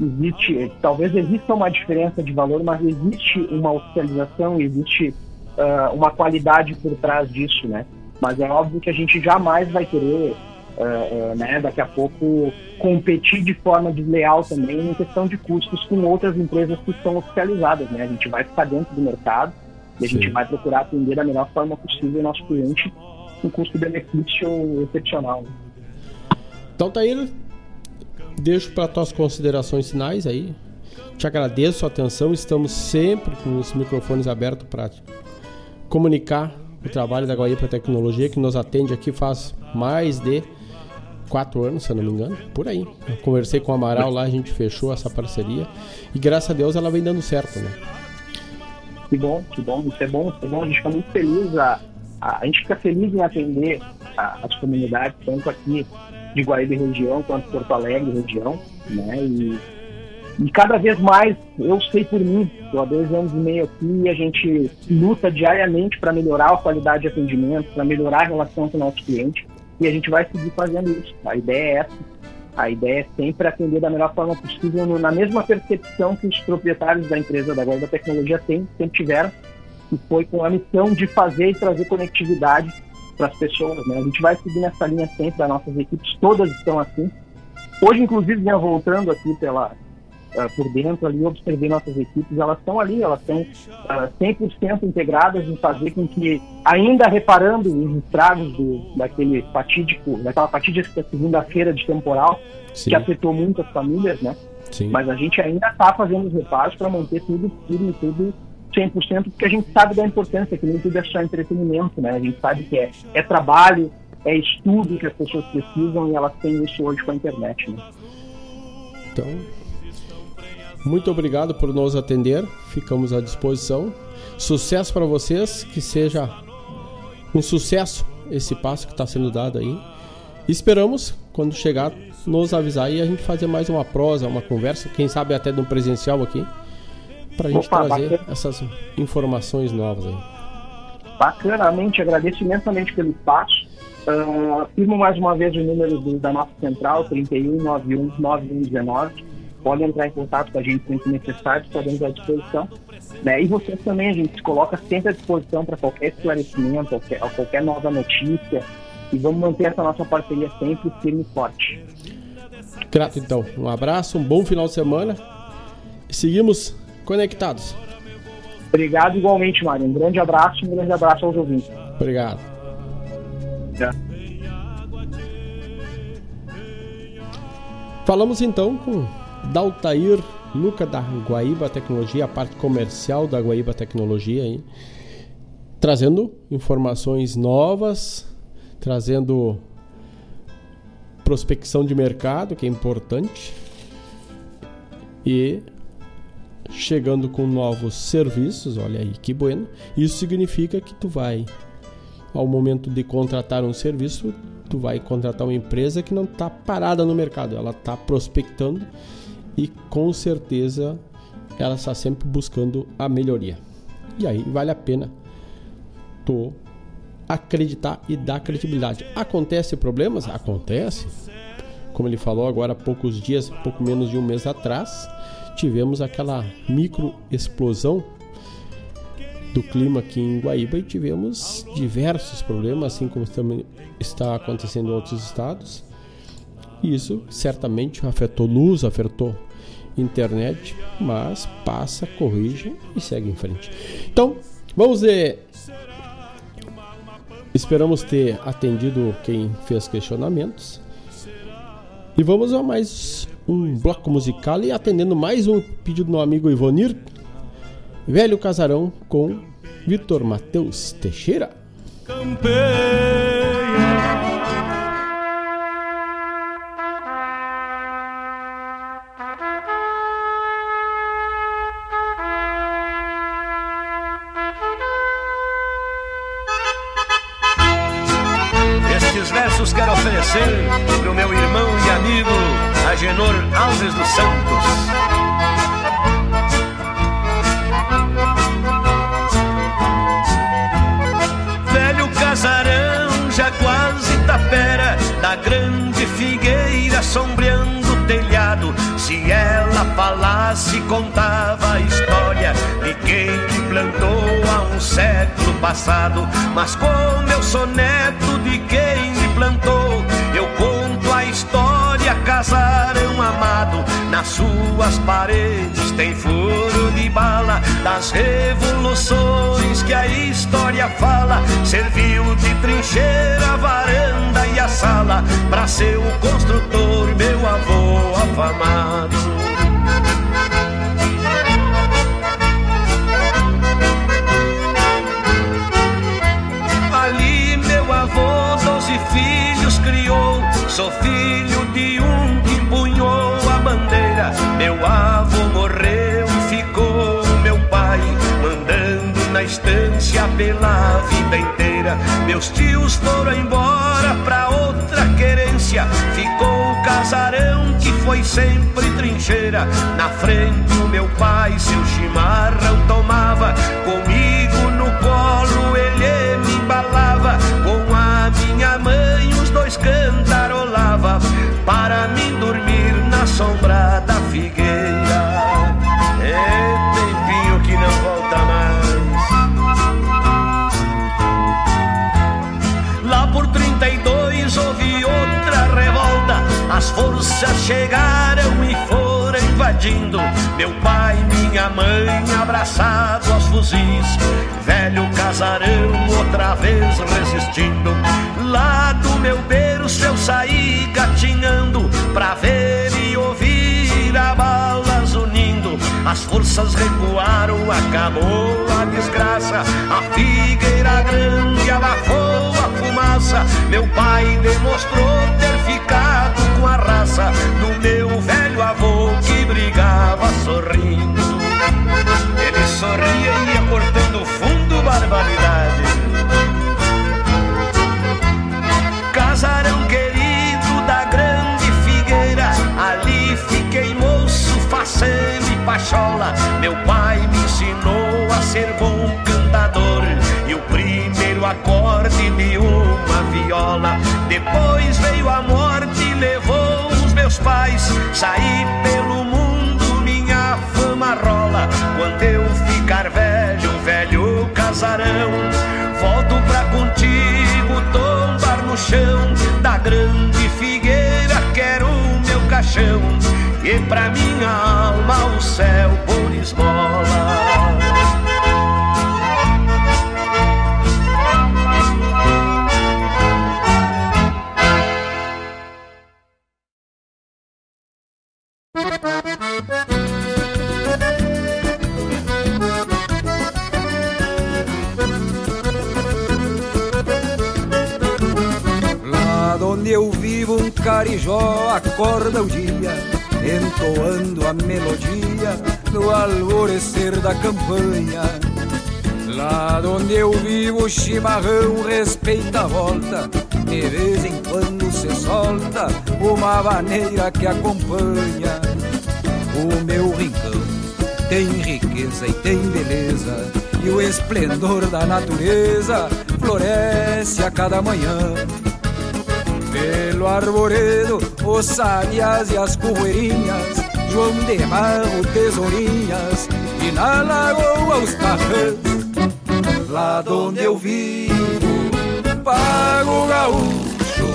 existe, talvez exista uma diferença de valor, mas existe uma oficialização, existe uh, uma qualidade por trás disso, né? Mas é óbvio que a gente jamais vai querer, uh, uh, né, daqui a pouco, competir de forma desleal também em questão de custos com outras empresas que estão oficializadas, né? A gente vai ficar dentro do mercado, e a Sim. gente vai procurar atender da melhor forma possível o nosso cliente com custo-benefício excepcional. Né? Então, Taíra, deixo para tuas considerações finais aí. Te agradeço a atenção. Estamos sempre com os microfones abertos para comunicar o trabalho da Guaíba Tecnologia, que nos atende aqui faz mais de quatro anos, se eu não me engano, por aí. Eu conversei com o Amaral lá, a gente fechou essa parceria e graças a Deus ela vem dando certo, né? Que bom, que bom, isso é bom, isso é bom. A gente fica muito feliz, a, a, a gente fica feliz em atender a, as comunidades, tanto aqui de Guaíba e região, quanto Porto Alegre região, né? E, e cada vez mais, eu sei por mim, estou há dois anos e meio aqui e a gente luta diariamente para melhorar a qualidade de atendimento, para melhorar a relação com o nosso cliente e a gente vai seguir fazendo isso. A ideia é essa a ideia é sempre atender da melhor forma possível, na mesma percepção que os proprietários da empresa da Guarda Tecnologia têm, sempre tiveram, que foi com a missão de fazer e trazer conectividade para as pessoas. Né? A gente vai seguir nessa linha sempre das nossas equipes, todas estão assim. Hoje, inclusive, vinha voltando aqui pela, uh, por dentro ali, observei nossas equipes, elas estão ali, elas estão uh, ah, 100% integradas em fazer com que, ainda reparando os estragos do, daquele fatídico, daquela fatídica segunda-feira de temporal, Sim. que afetou muito as famílias, né? Sim. Mas a gente ainda está fazendo os reparos para manter tudo firme, tudo 100%, porque a gente sabe da importância, que nem tudo é só entretenimento, né? A gente sabe que é, é trabalho, é estudo que as pessoas precisam e elas têm isso hoje com a internet, né? Então, muito obrigado por nos atender. Ficamos à disposição. Sucesso para vocês, que seja um sucesso esse passo que está sendo dado aí. Esperamos, quando chegar, nos avisar e a gente fazer mais uma prosa, uma conversa, quem sabe até no presencial aqui, para a gente Opa, trazer bacana. essas informações novas aí. Bacanamente, agradeço imensamente pelo espaço. Uh, afirmo mais uma vez o número do, da nossa central, 31 91 9119 podem entrar em contato com a gente sempre necessário, estaremos à disposição. Né? E vocês também, a gente se coloca sempre à disposição para qualquer esclarecimento, qualquer, qualquer nova notícia. E vamos manter essa nossa parceria sempre firme e forte. Grato então. Um abraço, um bom final de semana. Seguimos conectados. Obrigado igualmente, Mário. Um grande abraço um grande abraço aos ouvintes. Obrigado. Falamos então com Daltair Luca da Guaíba Tecnologia, a parte comercial da Guaíba Tecnologia trazendo informações novas, trazendo prospecção de mercado, que é importante, e chegando com novos serviços, olha aí que bueno. Isso significa que tu vai ao momento de contratar um serviço, tu vai contratar uma empresa que não está parada no mercado, ela está prospectando e com certeza ela está sempre buscando a melhoria. E aí vale a pena tu acreditar e dar credibilidade. Acontece problemas? Acontece. Como ele falou agora há poucos dias, pouco menos de um mês atrás, tivemos aquela micro explosão do clima aqui em Guaíba e tivemos diversos problemas, assim como também está acontecendo em outros estados. Isso certamente afetou luz, afetou internet, mas passa, corrige e segue em frente. Então, vamos ver. Esperamos ter atendido quem fez questionamentos. E vamos a mais um bloco musical e atendendo mais um pedido do amigo Ivonir, Velho Casarão com Vitor Matheus Teixeira. Estes sempre trincheira. Na frente o meu pai seu chimarrão tomava. Chegaram e foram invadindo. Meu pai, minha mãe, abraçado aos fuzis. Velho casarão, outra vez resistindo. Lá do meu berço eu saí gatinhando pra ver e ouvir a balas unindo. As forças recuaram, acabou a desgraça. A figueira grande abafou a fumaça. Meu pai demonstrou com a raça do meu velho avô que brigava sorrindo. Ele sorria e ia cortando fundo, barbaridade. Casarão querido da grande figueira, ali fiquei moço, faceiro e pachola. Meu pai me ensinou a ser bom cantador e o primeiro acorde de uma viola. Depois veio a morte e levou meus pais. Saí pelo mundo, minha fama rola. Quando eu ficar velho, velho casarão, volto pra contigo tombar no chão da grande figueira. Quero o meu caixão e pra minha alma o céu por esmola. Carijó acorda o dia Entoando a melodia do alvorecer da campanha. Lá onde eu vivo o chimarrão respeita a volta De vez em quando se solta uma maneira que acompanha. O meu rincão tem riqueza e tem beleza E o esplendor da natureza floresce a cada manhã pelo arvoredo, os sabias e as correirinhas, João de Barro, tesourinhas, e na lagoa os tarrãs. Lá onde eu vivo, pago gaúcho,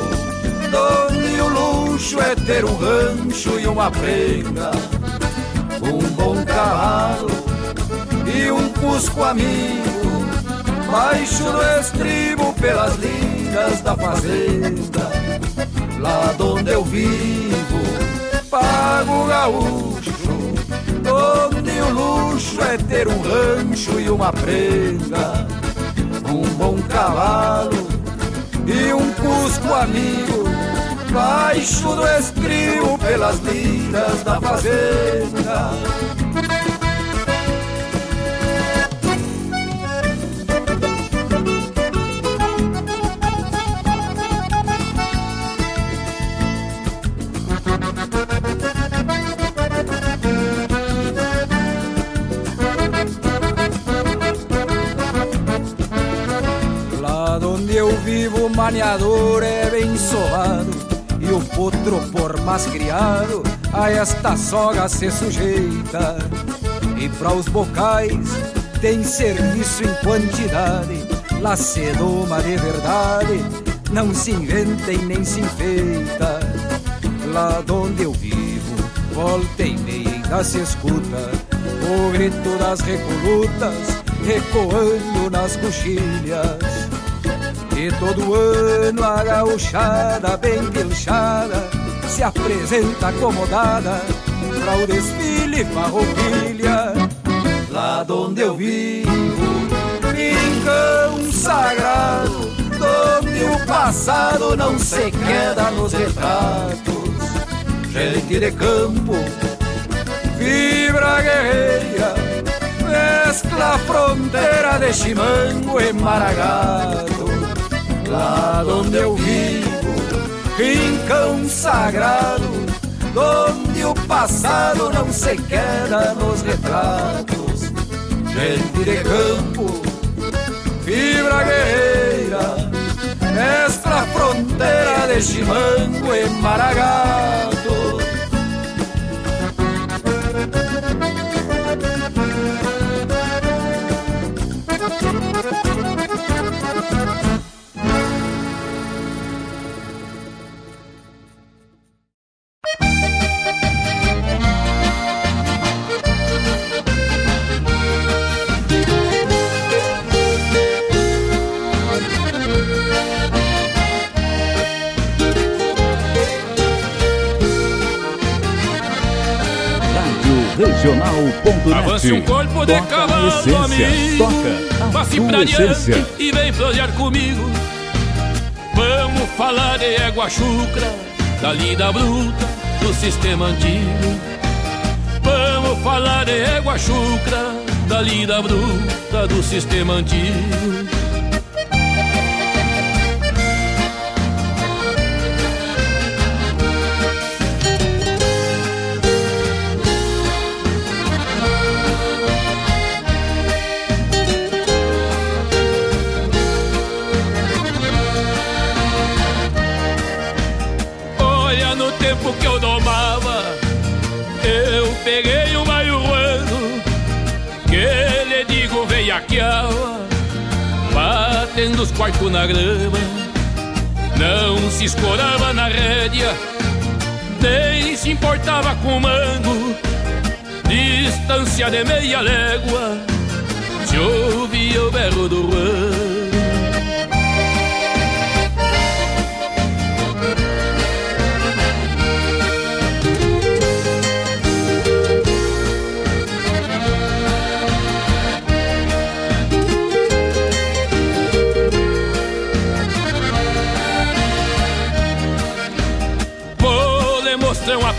donde o luxo é ter um rancho e uma prenga, um bom cavalo e um cusco amigo, baixo do estribo pelas linhas da fazenda lá onde eu vivo, pago gaúcho, onde o luxo é ter um rancho e uma prenda, um bom cavalo e um cusco amigo, baixo do estribo pelas lindas da fazenda. Maniador é bem sovado e o potro, por mais criado, a esta soga se sujeita. E para os bocais tem serviço em quantidade, lá se doma de verdade, não se inventa e nem se enfeita. Lá onde eu vivo, volta e meia se escuta o grito das recolutas ecoando nas coxilhas. E todo ano a gauchada bem pilchada Se apresenta acomodada Pra o desfile farroupilha. Lá onde eu vivo Rincão sagrado Onde o passado não se queda nos retratos. Gente de campo Vibra guerreira Mescla fronteira de chimango e maragato lá onde eu vivo, rincão sagrado, onde o passado não se queda nos retratos. Gente de campo, fibra guerreira, mestra fronteira de chimango e maragato. Um corpo de Toca cavalo essência. amigo. Toca a Passe tua pra essência. diante e vem florear comigo. Vamos falar de égua chucra, da lida bruta, do sistema antigo. Vamos falar de égua chucra, da lida bruta, do sistema antigo. Que eu domava, eu peguei um marihuano, que lhe digo veiaqueava, batendo os quartos na grama, não se escorava na rédea, nem se importava com o mango, distância de meia légua, se ouvia o berro do ruano.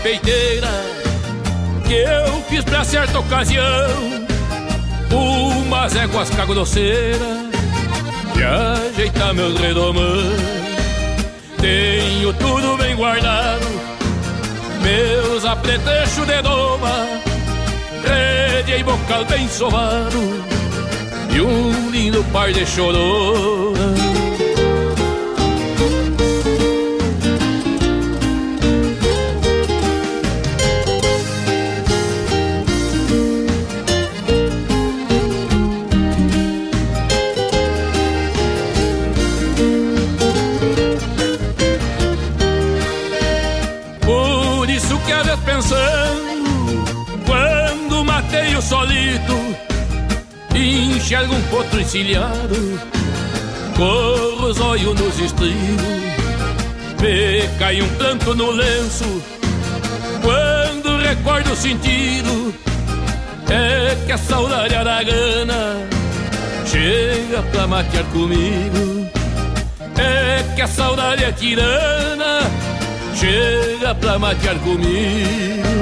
Peiteira que eu fiz pra certa ocasião. Umas éguas cagrosseiras de ajeitar meus redomãs. Tenho tudo bem guardado, meus apretechos de doma, rede e bocal bem sovado e um lindo par de chorona. Enxergo um potro encilhado Corro os olhos nos estribos Me cai um pranto no lenço Quando recordo o sentido É que a saudade aragana chega pra matear comigo. É que a saudade é tirana, chega pra matear comigo.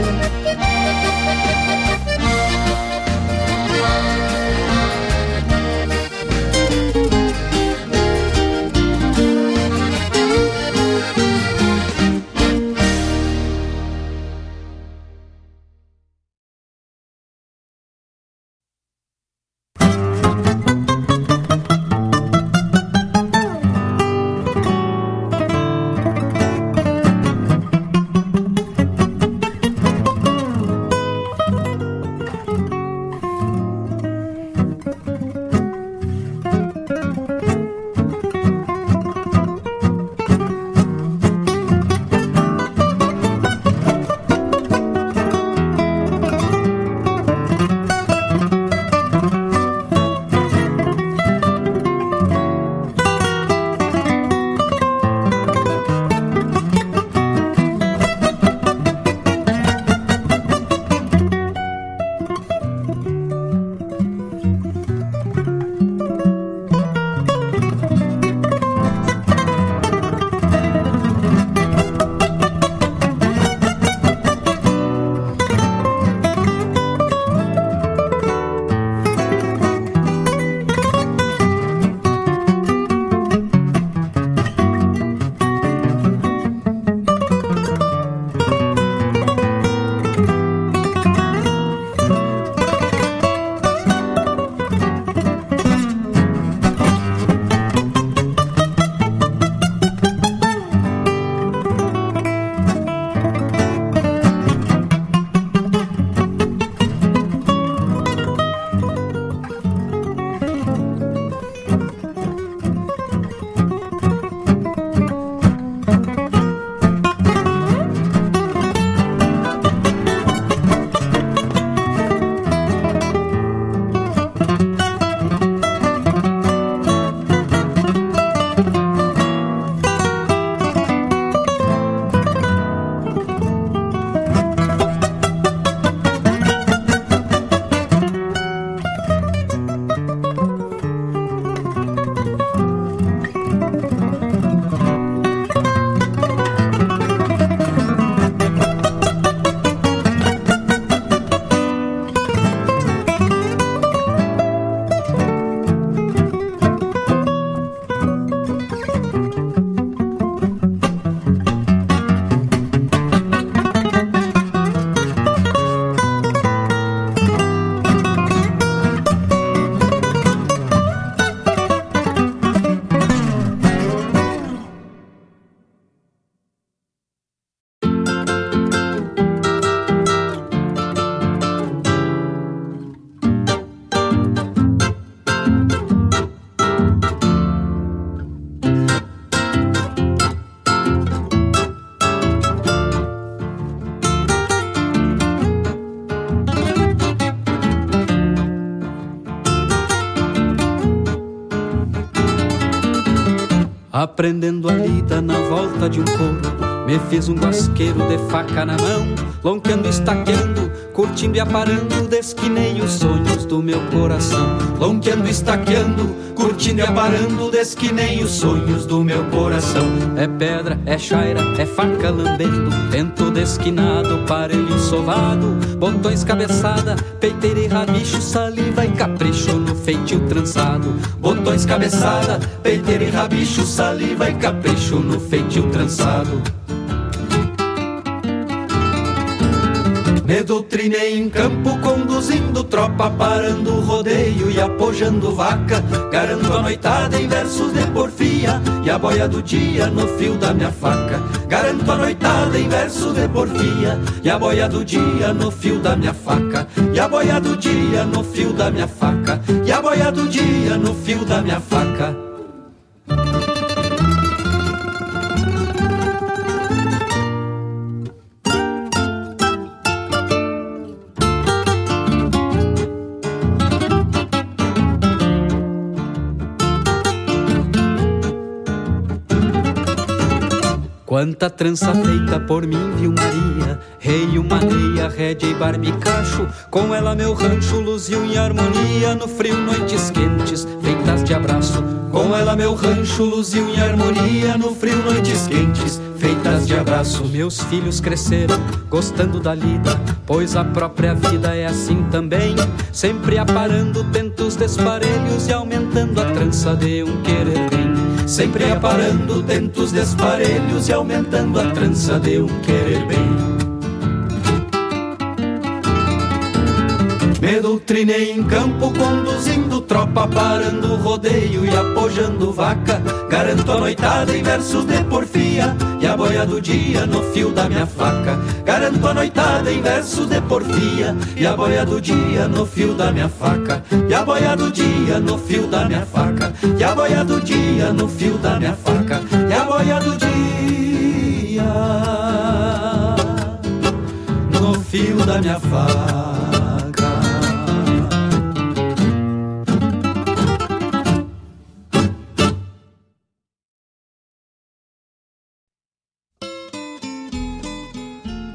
Aprendendo a lida na volta de um corpo Me fiz um guasqueiro de faca na mão Lonqueando, estaqueando, curtindo e aparando Desquinei os sonhos do meu coração. Lonqueando, estaqueando, curtindo e aparando Desquinei os sonhos do meu coração. É pedra, é chaira, é faca lambendo Tento desquinado, parelho sovado Botões cabeçada, peiteira e rabicho Saliva e capricho no feitio trançado. Botões cabeçada, peiteira e rabicho Saliva e capricho no feitio trançado. Me doutrinei em campo, conduzindo tropa, parando rodeio e apojando vaca. Garanto a noitada em versos de porfia e a boia do dia no fio da minha faca. Garanto a noitada em versos de porfia e a boia do dia no fio da minha faca. E a boia do dia no fio da minha faca. E a boia do dia no fio da minha faca. Trança feita por mim, viu Maria? Rei, uma meia, rédea e barbicacho. Com ela meu rancho luziu em harmonia. No frio, noites quentes, feitas de abraço Lá meu rancho luziu em harmonia no frio noites quentes feitas de abraço. Meus filhos cresceram gostando da lida, pois a própria vida é assim também. Sempre aparando tentos desparelhos e aumentando a trança de um querer bem. Sempre aparando tentos desparelhos e aumentando a trança de um querer bem. Me doutrinei em campo, conduzindo tropa, parando rodeio e apojando vaca. Garanto a noitada em versos de porfia e a boia do dia no fio da minha faca. Garanto a noitada em versos de porfia e a boia do dia no fio da minha faca. E a boia do dia no fio da minha faca. E a boia do dia no fio da minha faca. E a boia do dia no fio da minha faca.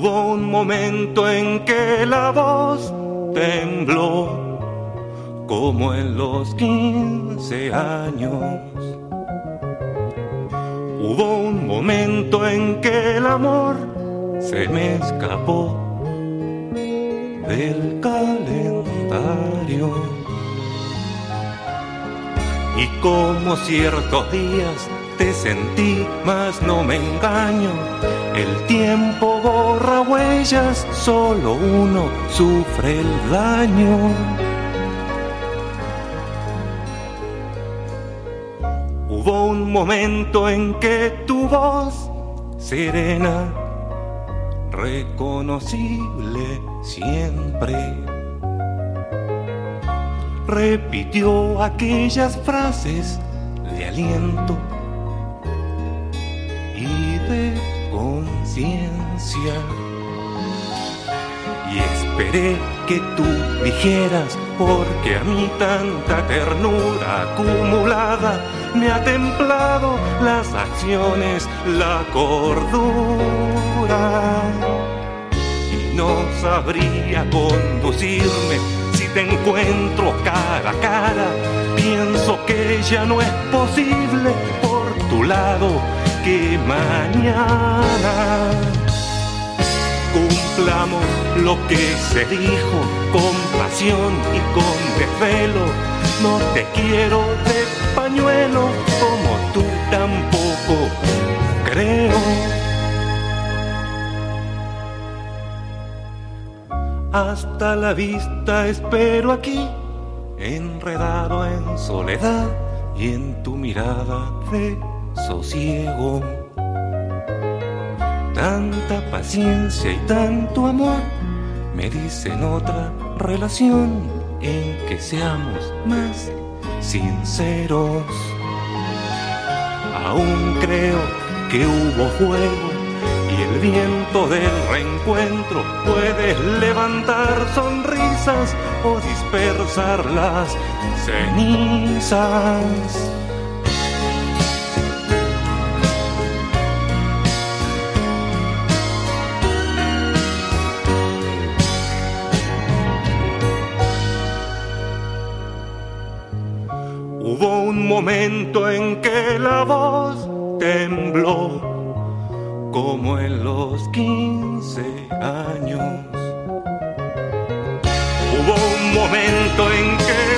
Hubo un momento en que la voz tembló, como en los quince años. Hubo un momento en que el amor se me escapó del calendario. Y como ciertos días te sentí, mas no me engaño. El tiempo borra huellas, solo uno sufre el daño. Hubo un momento en que tu voz serena, reconocible siempre, repitió aquellas frases de aliento conciencia. Y esperé que tú dijeras, porque a mí tanta ternura acumulada me ha templado las acciones, la cordura. Y no sabría conducirme si te encuentro cara a cara. Pienso que ya no es posible por tu lado mañana cumplamos lo que se dijo con pasión y con desvelo. No te quiero de pañuelo como tú tampoco creo. Hasta la vista espero aquí, enredado en soledad y en tu mirada de sosiego. Tanta paciencia y tanto amor me dicen otra relación en que seamos más sinceros. Aún creo que hubo fuego y el viento del reencuentro puede levantar sonrisas o dispersar las cenizas. Momento en que la voz tembló, como en los quince años. Hubo un momento en que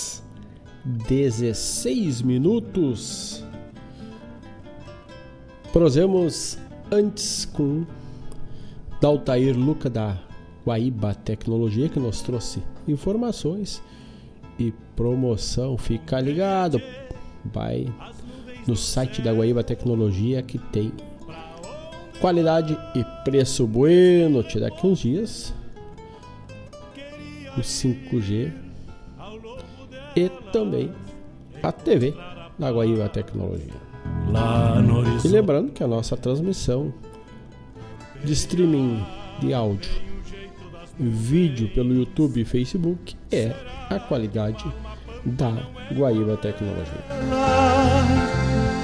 dezesseis minutos. Prosemos antes com Daltair Luca da Guaíba Tecnologia que nos trouxe informações e promoção. Fica ligado, vai no site da Guaíba Tecnologia que tem qualidade e preço bueno. Te daqui uns dias o 5G e também a TV da Guaíba Tecnologia. E lembrando que a nossa transmissão de streaming de áudio vídeo pelo YouTube e Facebook é a qualidade da Guaíba Tecnologia.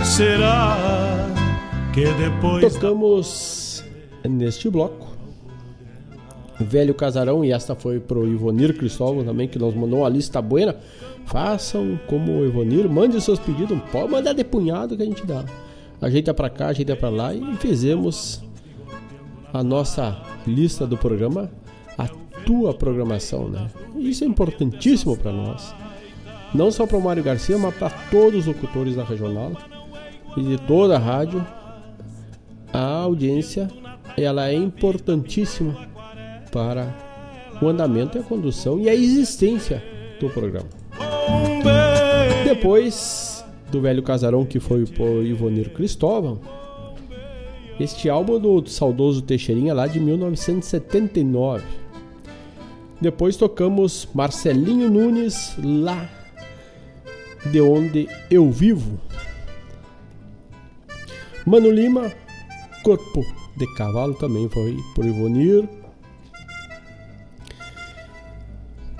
Será que depois Tocamos neste bloco Velho Casarão e esta foi pro Ivonir Cristóvão também que nos mandou uma lista buena. Façam como o Ivonir, mande seus pedidos, pode mandar de punhado que a gente dá. Ajeita para cá, ajeita para lá e fizemos a nossa lista do programa a tua programação, né? Isso é importantíssimo para nós. Não só para o Mário Garcia, mas para todos os locutores da regional e de toda a rádio. A audiência ela é importantíssima para o andamento e a condução e a existência do programa. Depois do velho casarão que foi por Ivonir Cristóvão, este álbum do saudoso Teixeirinha lá de 1979. Depois tocamos Marcelinho Nunes lá de onde eu vivo. Mano Lima, Corpo de Cavalo também foi por Ivonir.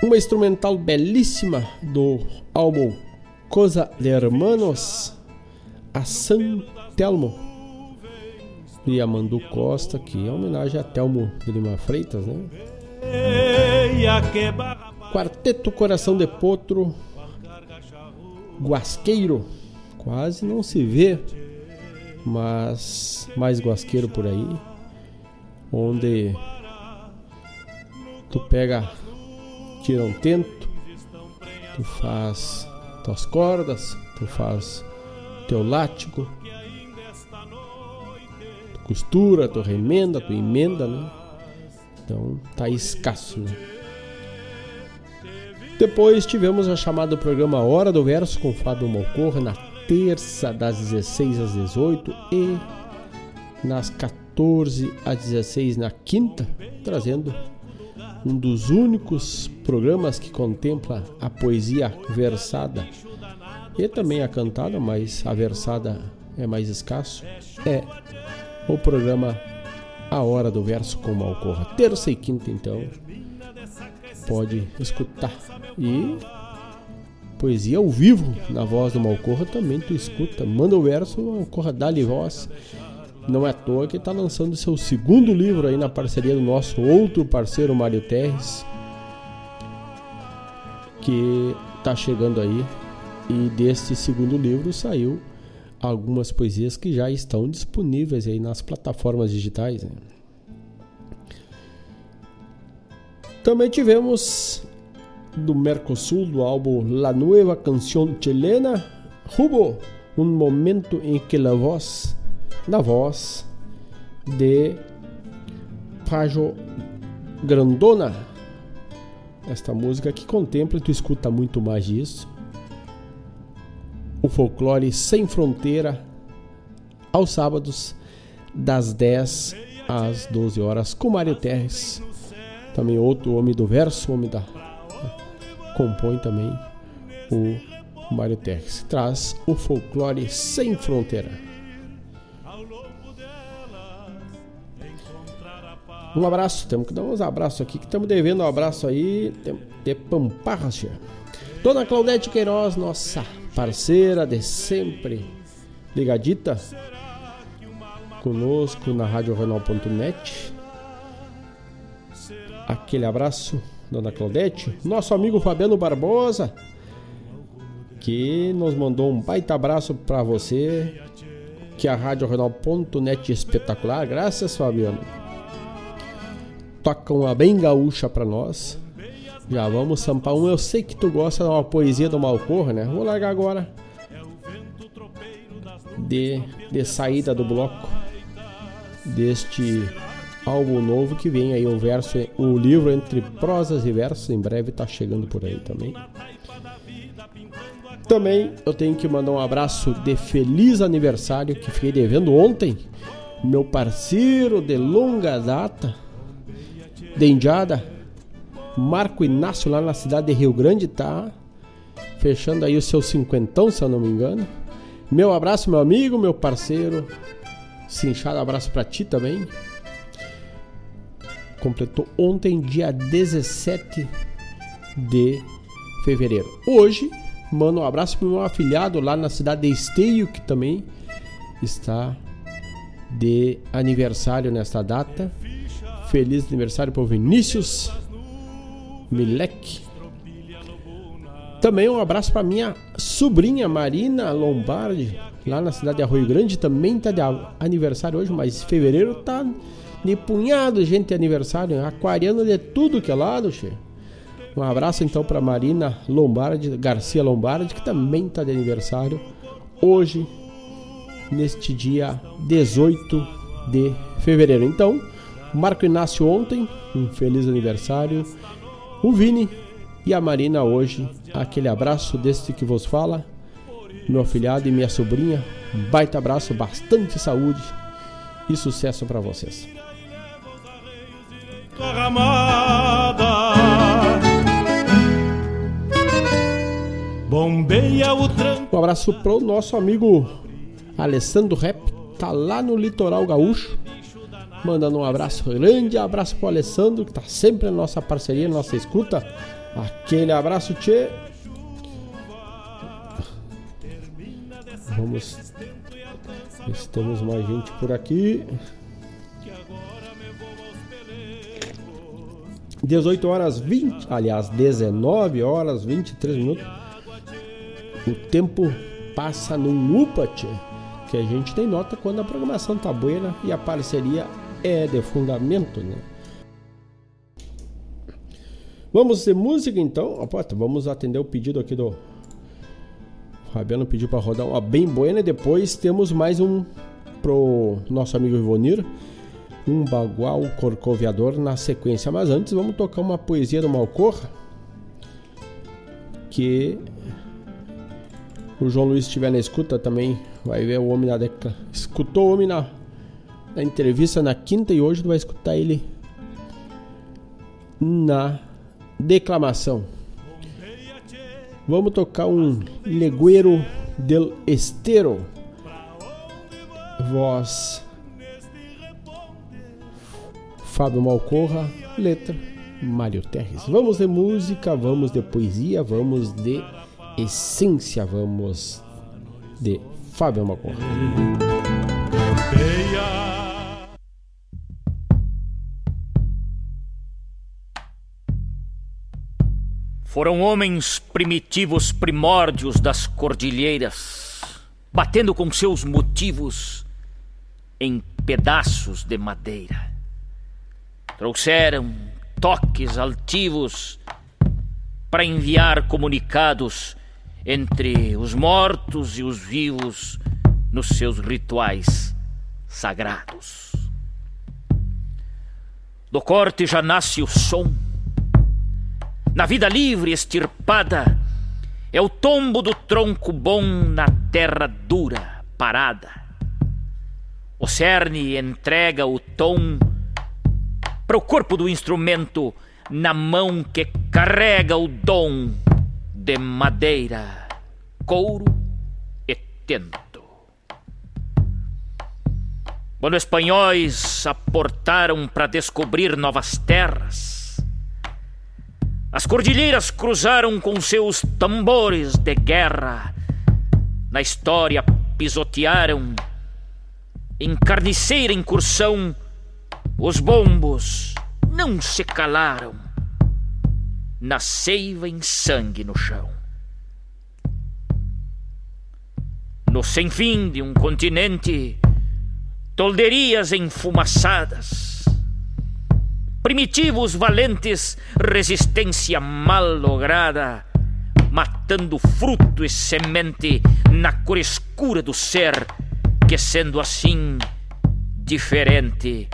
Uma instrumental belíssima do álbum Cosa de Hermanos, a San Telmo e a Mandu Costa, que é homenagem a Telmo de Lima Freitas, né? Quarteto Coração de Potro, Guasqueiro, quase não se vê, mas mais guasqueiro por aí, onde tu pega, tira um tento, tu faz tuas cordas, tu faz teu látigo, tu costura, tu remenda, tu emenda, né? Então tá escasso, né? Depois tivemos a chamada do programa Hora do Verso com Fábio Malcorra na terça das 16 às 18 e nas 14 às 16 na quinta, trazendo um dos únicos programas que contempla a poesia versada e também a cantada, mas a versada é mais escasso, é o programa A Hora do Verso com Malcorra. Terça e quinta, então, pode escutar. E poesia ao vivo na voz do Malcorra também tu escuta. Manda o verso, Malcorra dá-lhe voz. Não é à toa que está lançando seu segundo livro aí na parceria do nosso outro parceiro Mário Terres, que está chegando aí. E deste segundo livro saiu algumas poesias que já estão disponíveis aí nas plataformas digitais. Né? Também tivemos do Mercosul do álbum La Nueva Canción Chilena, Hubo, um momento em que a voz, na voz de Pajo Grandona, esta música que contempla, tu escuta muito mais disso, o folclore sem fronteira aos sábados das 10 às 12 horas com Mário Terres. Também outro homem do verso, homem da compõe também o Mário Terres. Traz o folclore sem fronteira. Um abraço, temos que dar uns abraços aqui, que estamos devendo um abraço aí de Pamparracha. Dona Claudete Queiroz, nossa parceira de sempre, ligadita conosco na RadioRenal.net. Aquele abraço, Dona Claudete. Nosso amigo Fabiano Barbosa, que nos mandou um baita abraço para você, que a RadioRenal.net é espetacular. Graças, Fabiano toca uma bem gaúcha para nós. Já vamos sampar um. Eu sei que tu gosta de uma poesia do Malcorra, né? Vou largar agora. De, de saída do bloco deste álbum novo que vem aí o verso, o livro entre prosas e versos, em breve tá chegando por aí também. Também eu tenho que mandar um abraço de feliz aniversário que fiquei devendo ontem, meu parceiro de longa data, de Indiada, Marco Inácio, lá na cidade de Rio Grande, tá fechando aí o seu cinquentão, se eu não me engano. Meu abraço, meu amigo, meu parceiro. Cinchado abraço para ti também. Completou ontem, dia 17 de fevereiro. Hoje, mando um abraço pro meu afilhado lá na cidade de Esteio, que também está de aniversário nesta data. Feliz aniversário para o Vinícius Milek. Também um abraço para minha sobrinha Marina Lombardi, lá na cidade de Arroio Grande. Também está de aniversário hoje, mas fevereiro tá de punhado gente de aniversário. Aquariano de tudo que é lado, che. Um abraço então para Marina Lombardi, Garcia Lombardi, que também está de aniversário hoje, neste dia 18 de fevereiro. Então, Marco Inácio ontem, um feliz aniversário. O Vini e a Marina hoje, aquele abraço deste que vos fala. Meu afilhado e minha sobrinha, baita abraço, bastante saúde e sucesso para vocês. Um abraço pro nosso amigo Alessandro Rep, tá lá no litoral gaúcho Mandando um abraço grande, abraço pro Alessandro, que tá sempre na nossa parceria, nossa escuta. Aquele abraço, tchê. Vamos se temos mais gente por aqui. 18 horas 20, aliás, 19 horas 23 minutos. O tempo passa num upa, tchê, que a gente tem nota quando a programação tá boa e a parceria é de fundamento, né? Vamos de música então. Opa, vamos atender o pedido aqui do. Fabiano pediu para rodar uma bem buena depois temos mais um pro nosso amigo Ivonir. Um bagual corcoviador na sequência. Mas antes vamos tocar uma poesia do Malcorra. Que o João Luiz estiver na escuta também vai ver o homem na. Escutou o homem na a entrevista na quinta e hoje tu vai escutar ele na declamação. Vamos tocar um Legueiro del Estero. Voz Fábio Malcorra, letra Mário Terres. Vamos de música, vamos de poesia, vamos de essência, vamos de Fábio Malcorra. Foram homens primitivos primórdios das cordilheiras, batendo com seus motivos em pedaços de madeira. Trouxeram toques altivos para enviar comunicados entre os mortos e os vivos nos seus rituais sagrados. Do corte já nasce o som na vida livre, extirpada, é o tombo do tronco bom na terra dura, parada. O cerne entrega o tom para o corpo do instrumento na mão que carrega o dom de madeira, couro e tento. Quando espanhóis aportaram para descobrir novas terras, as cordilheiras cruzaram com seus tambores de guerra. Na história pisotearam, em carniceira incursão, os bombos não se calaram. Na seiva em sangue no chão. No sem fim de um continente, tolderias enfumaçadas primitivos valentes, resistência mal lograda, matando fruto e semente na cor escura do ser, que sendo assim diferente,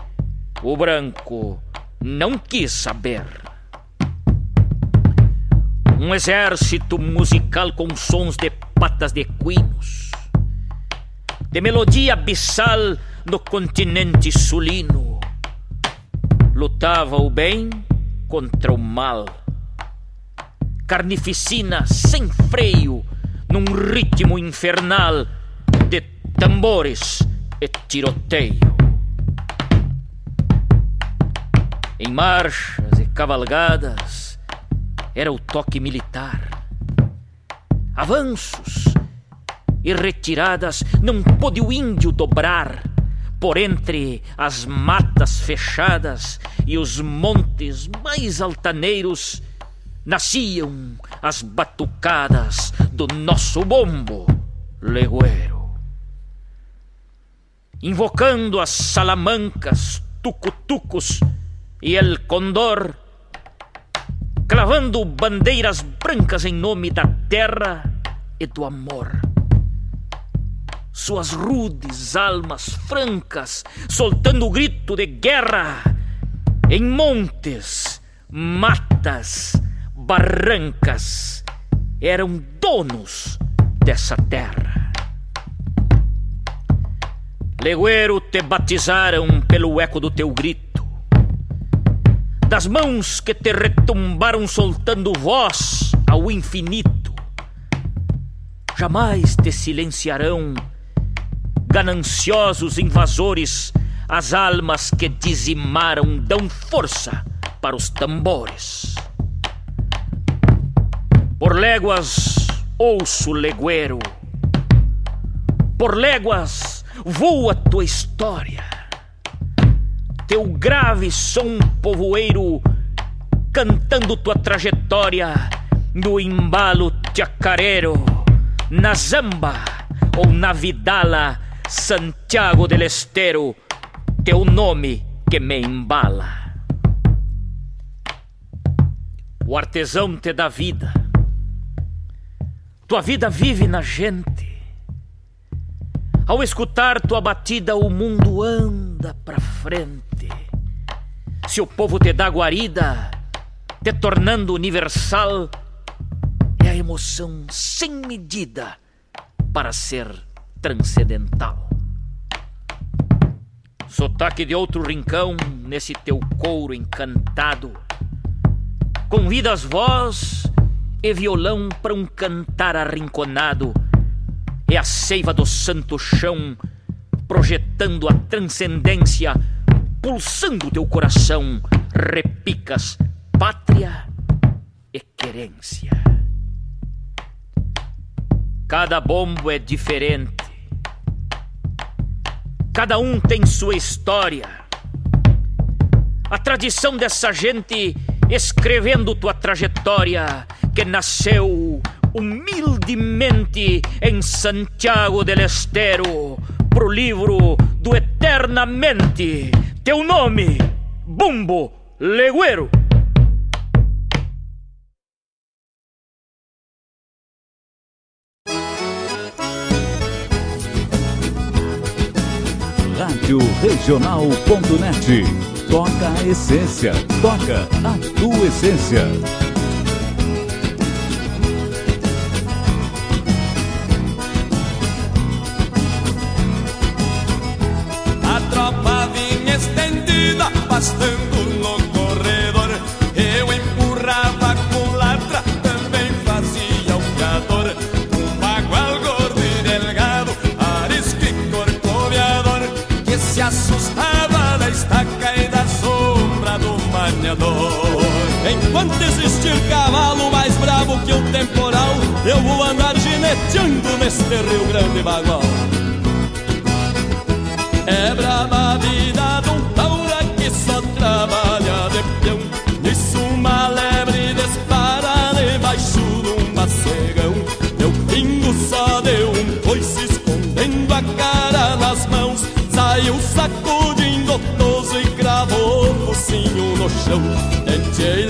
o branco não quis saber. Um exército musical com sons de patas de equinos, de melodia abissal no continente sulino lutava o bem contra o mal. Carnificina sem freio, num ritmo infernal de tambores e tiroteio. Em marchas e cavalgadas era o toque militar. Avanços e retiradas não pôde o índio dobrar por entre as matas fechadas e os montes mais altaneiros, nasciam as batucadas do nosso bombo legueiro. Invocando as salamancas, tucutucos e el condor, clavando bandeiras brancas em nome da terra e do amor suas rudes almas francas, soltando o grito de guerra em montes, matas, barrancas, eram donos dessa terra. Legueiro te batizaram pelo eco do teu grito, das mãos que te retumbaram soltando voz ao infinito. Jamais te silenciarão gananciosos invasores, as almas que dizimaram dão força para os tambores. Por léguas ouço legueiro, por léguas voa tua história, teu grave som povoeiro cantando tua trajetória. No embalo chacareiro, na zamba ou na vidala Santiago del Estero, teu nome que me embala. O artesão te dá vida, tua vida vive na gente. Ao escutar tua batida, o mundo anda pra frente. Se o povo te dá guarida, te tornando universal, é a emoção sem medida para ser transcendental. Sotaque de outro rincão nesse teu couro encantado. Convidas voz e violão para um cantar arrinconado. É a seiva do santo chão projetando a transcendência, pulsando teu coração. Repicas pátria e querência. Cada bombo é diferente Cada um tem sua história. A tradição dessa gente escrevendo tua trajetória, que nasceu humildemente em Santiago del Estero, pro livro do Eternamente. Teu nome, Bumbo Leguero. Regional.net. Toca a essência. Toca a tua essência. Enquanto existir cavalo mais bravo que o temporal, eu vou andar gineteando neste Rio Grande bagual. É brava a vida de um taura que só trabalha de peão. Nisso uma lebre dispara debaixo de um macegão. Meu pingo só deu um coice escondendo a cara nas mãos. Saiu sacudindo toso e cravou o focinho no chão. Tentei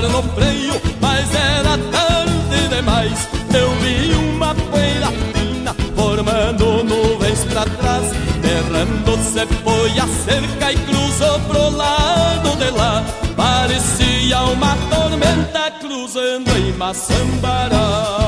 levantar no freio, mas era tarde demais. Eu vi uma poeira fina formando nuvens pra trás. Errando se foi a cerca e cruzou pro lado de lá. Parecia uma tormenta cruzando em Maçambará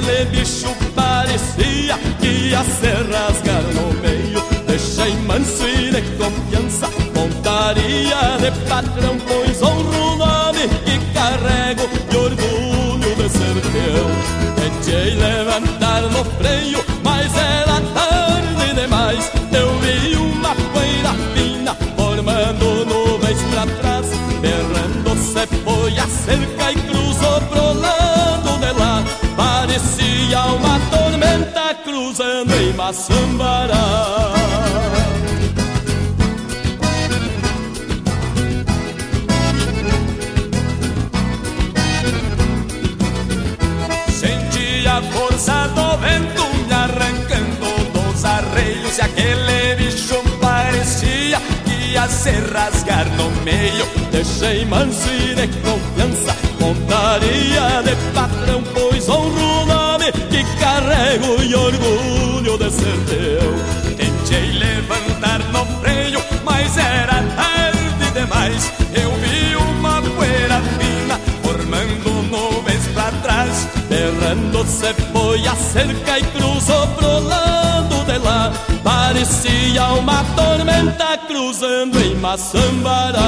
aquele bicho parecia que ia se rasgar no meio. Deixei manso e de confiança Montaria de patrão Pois honro Maçambará Senti a força do vento me arrancando dos arreios E aquele bicho parecia que ia se rasgar no meio. Deixei manso e de confiança Montaria de patrão Pois honro o nome que carrego E orgulho teu Tentei levantar no freio Mas era tarde demais. Eu vi uma poeira fina Formando nuvens pra trás. Berrando se foi a cerca e cruzou pro lado de lá. Parecia uma tormenta cruzando em Maçambará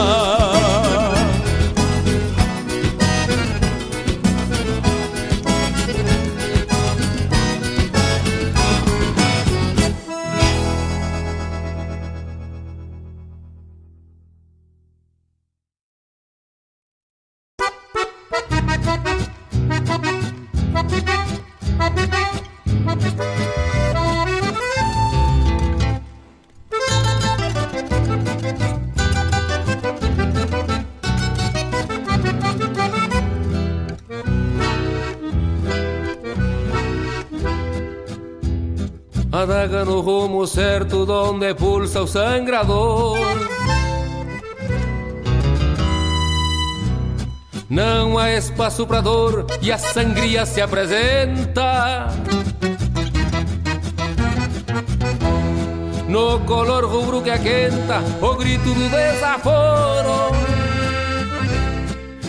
o sangrador. Não há espaço pra dor e a sangria se apresenta. No color rubro que aquenta o grito do desaforo.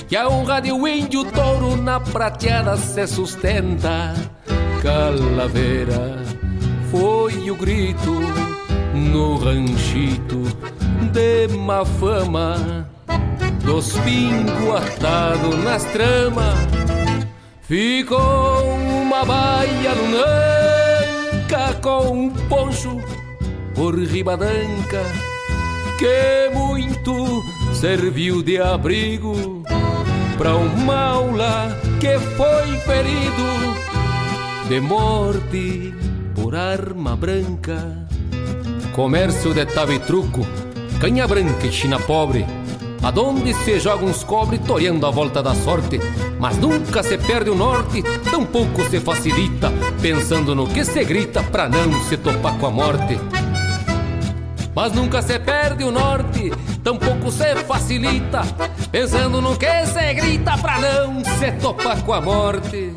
Que a honra de um índio touro na prateada se sustenta. Calaveira foi o grito no ranchito de má fama dos pingos atados nas tramas. Ficou uma baia lunanca com um poncho por ribadanca, que muito serviu de abrigo para um maula que foi ferido de morte por arma branca. Comércio de truco, canha branca e china pobre, aonde se joga uns cobre toreando a volta da sorte. Mas nunca se perde o norte, tampouco se facilita, pensando no que se grita pra não se topar com a morte. Mas nunca se perde o norte, tampouco se facilita, pensando no que se grita pra não se topar com a morte.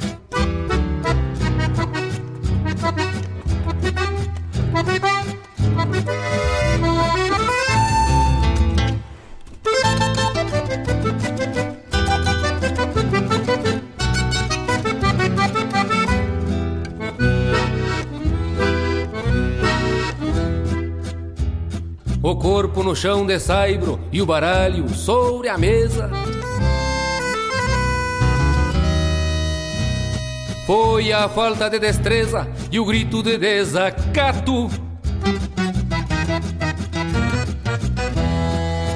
Corpo no chão de saibro e o baralho sobre a mesa. Foi a falta de destreza e o grito de desacato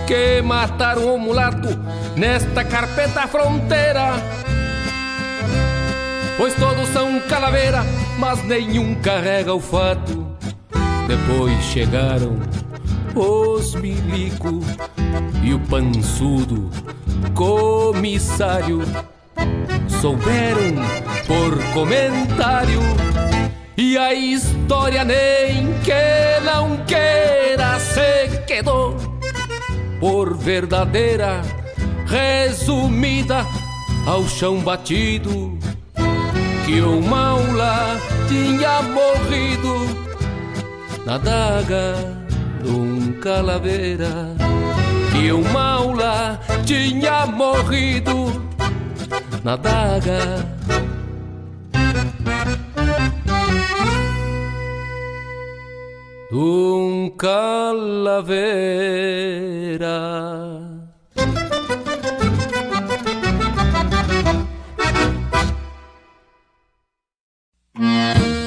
que mataram o mulato nesta carpeta fronteira. Pois todos são calaveira, mas nenhum carrega o fato. Depois chegaram os milico e o pançudo comissário souberam por comentário e a história nem que não queira se quedou por verdadeira resumida ao chão batido que o maula tinha morrido na daga um calaveira que o maula tinha morrido na daga. Um calaveira. em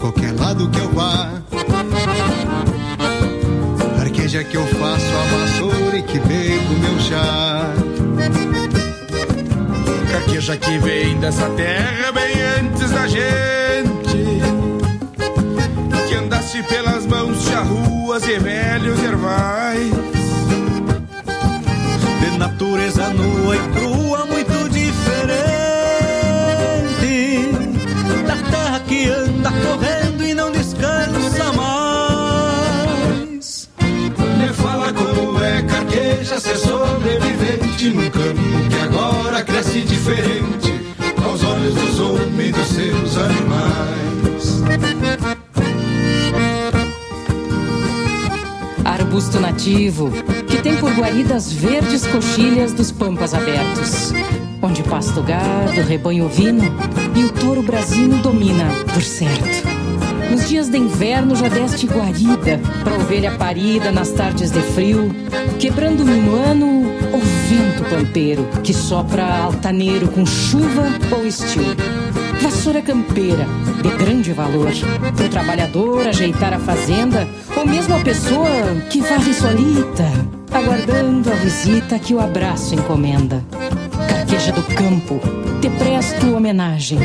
qualquer lado que eu vá. Arqueja que eu faço a vassoura e que bebo meu chá. Carqueja que vem dessa terra bem antes da gente. Que andasse pelas mãos de ruas e velhos ervais. De natureza nua e crua, sobrevivente num campo que agora cresce diferente aos olhos dos homens e dos seus animais. Arbusto nativo que tem por guaridas verdes coxilhas dos pampas abertos onde pasto gado, rebanho ovino e o touro brasino domina, por certo. Nos dias de inverno já deste guarida pra ovelha parida nas tardes de frio, quebrando minuano o vento pampeiro que sopra altaneiro com chuva ou estio. Vassoura campeira, de grande valor, pro trabalhador ajeitar a fazenda, ou mesmo a pessoa que varre solita, aguardando a visita que o abraço encomenda carqueja do campo, te presto homenagem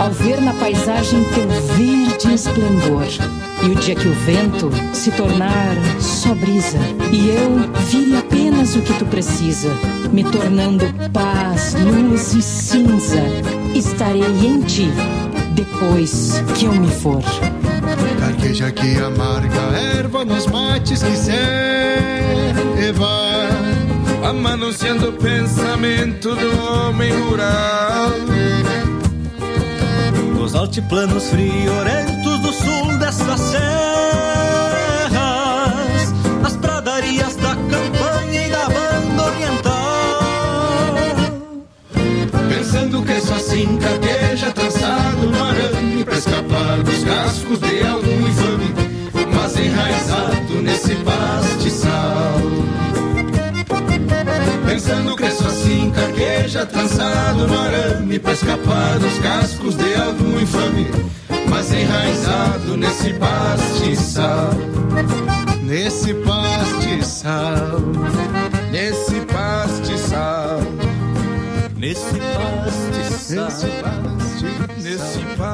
ao ver na paisagem teu verde esplendor. E o dia que o vento se tornar só brisa e eu vire apenas o que tu precisa, me tornando paz, luz e cinza, estarei em ti depois que eu me for. Carqueja que amarga erva nos mates que serva amanunciando o pensamento do homem rural. Nos altiplanos friorentos do sul dessas serras, nas pradarias da campanha e da banda oriental. Pensando assim carqueja trançado no arame Pra escapar dos cascos de algum infame Mas enraizado nesse pastiçal Pensando cresço assim carqueja trançado no arame Pra escapar dos cascos de algum infame Mas enraizado nesse pastiçal. Nesse pastiçal. Nesse pastiçal. Nesse pastiçal. Nesse pastiçal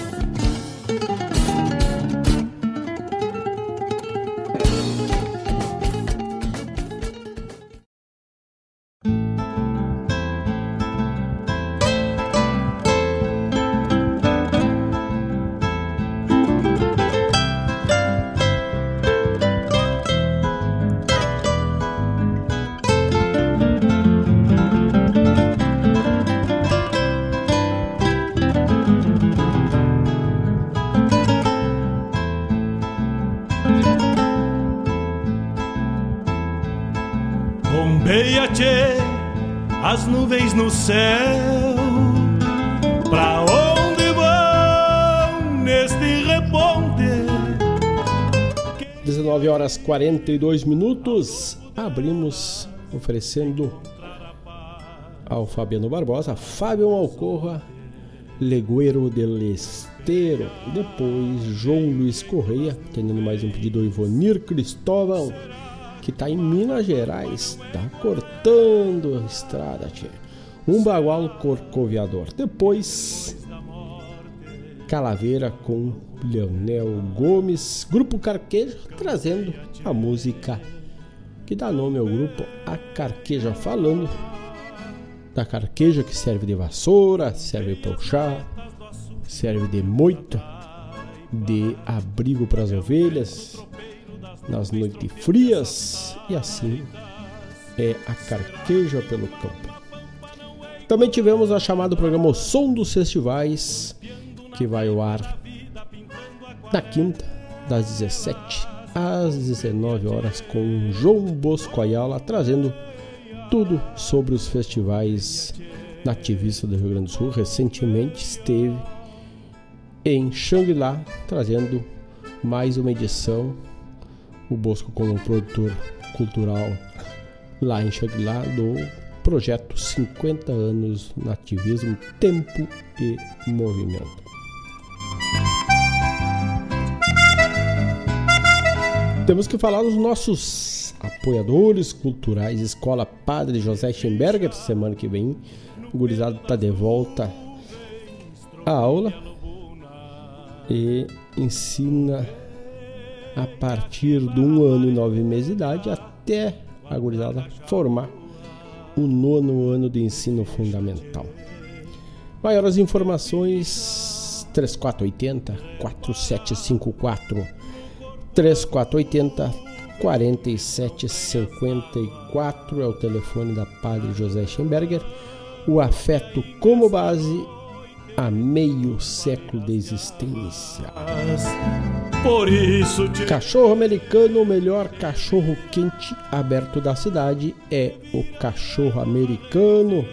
42 minutos. Abrimos oferecendo ao Fabiano Barbosa, Fábio Malcorra, Legueiro del Esteiro. Depois, João Luiz Correia, atendendo mais um pedido do Ivonir Cristóvão, que tá em Minas Gerais, tá cortando a estrada, tia. Um bagual corcoviador. Depois, Calaveira com Leonel Gomes, Grupo Carqueja, trazendo a música que dá nome ao grupo A Carqueja, falando da carqueja que serve de vassoura, serve para o chá, serve de moita, de abrigo para as ovelhas nas noites frias e assim é a carqueja pelo campo. Também tivemos a chamada programa O Som dos Festivais, que vai ao ar na quinta, das 17 às 19 horas, com João Bosco Ayala trazendo tudo sobre os festivais nativistas do Rio Grande do Sul. Recentemente esteve em Xangri-Lá trazendo mais uma edição. O Bosco como produtor cultural lá em Xangri-Lá do projeto 50 anos nativismo, tempo e movimento. Temos que falar dos nossos apoiadores culturais, Escola Padre José Schemberger, semana que vem, o gurizado está de volta à aula e ensina a partir de um ano e nove meses de idade até a gurizada formar o nono ano de ensino fundamental. Maiores informações 3480 4754 3480 4754 é o telefone da Padre José Schemberger. O afeto como base há meio século de existência. Por isso te... Cachorro americano, o melhor cachorro quente aberto da cidade é o cachorro americano.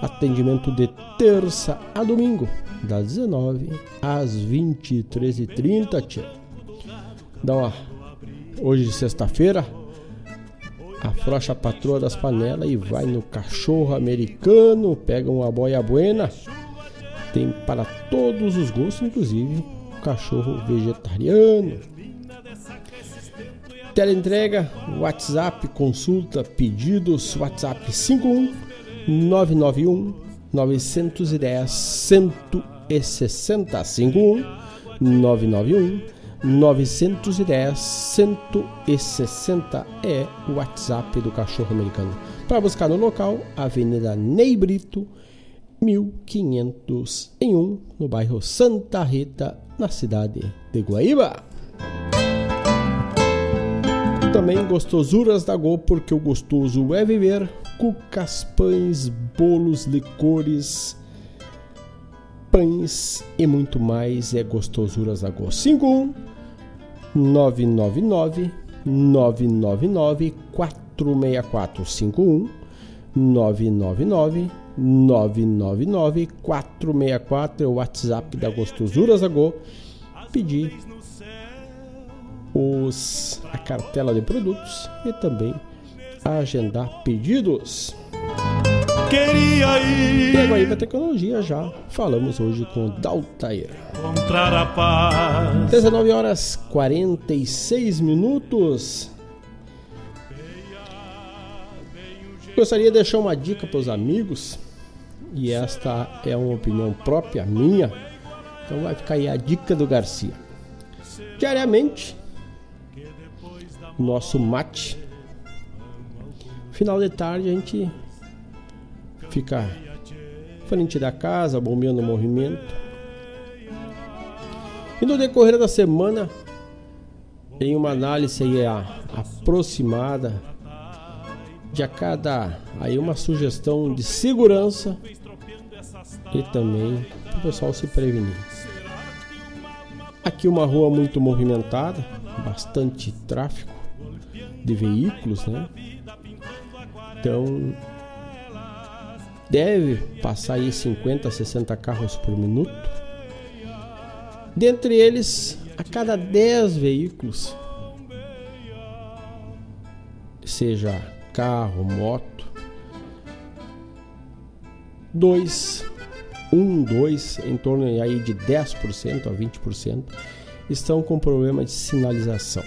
Atendimento de terça a domingo, das 19 às 23h30, tia. Dá uma. Hoje, sexta-feira, afrouxa a patroa das panelas e vai no cachorro americano, pega uma boia buena. Tem para todos os gostos, inclusive cachorro vegetariano. Teleentrega, WhatsApp, consulta, pedidos, WhatsApp 51 991 910 160 51 991 910 160 é o WhatsApp do cachorro americano. Para buscar no local, Avenida Ney Brito, 1501, no bairro Santa Rita, na cidade de Guaíba. Também gostosuras da Go, porque o gostoso é viver. Cucas, pães, bolos, licores, pães e muito mais. É gostosuras da Go. 51 999 999 464 51 999 999 464 é o WhatsApp da Gostosuras da Go. Pedir os, a cartela de produtos e também agendar pedidos. Queria ir. E agora para tecnologia já falamos hoje com Daltair. Encontrar a paz. 19 horas 46 minutos. Gostaria de deixar uma dica para os amigos, e esta é uma opinião própria minha, então vai ficar aí a dica do Garcia. Diariamente, nosso mate. Final de tarde a gente fica frente da casa, bombeando o movimento. E no decorrer da semana, em uma análise aí aproximada de a cada aí uma sugestão de segurança e também o pessoal se prevenir. Aqui uma rua muito movimentada, bastante tráfego de veículos, né? Então deve passar aí 50, 60 carros por minuto. Dentre eles, a cada 10 veículos, seja carro, moto, dois, um, dois, em torno aí de 10% a 20%, estão com problema de sinalização.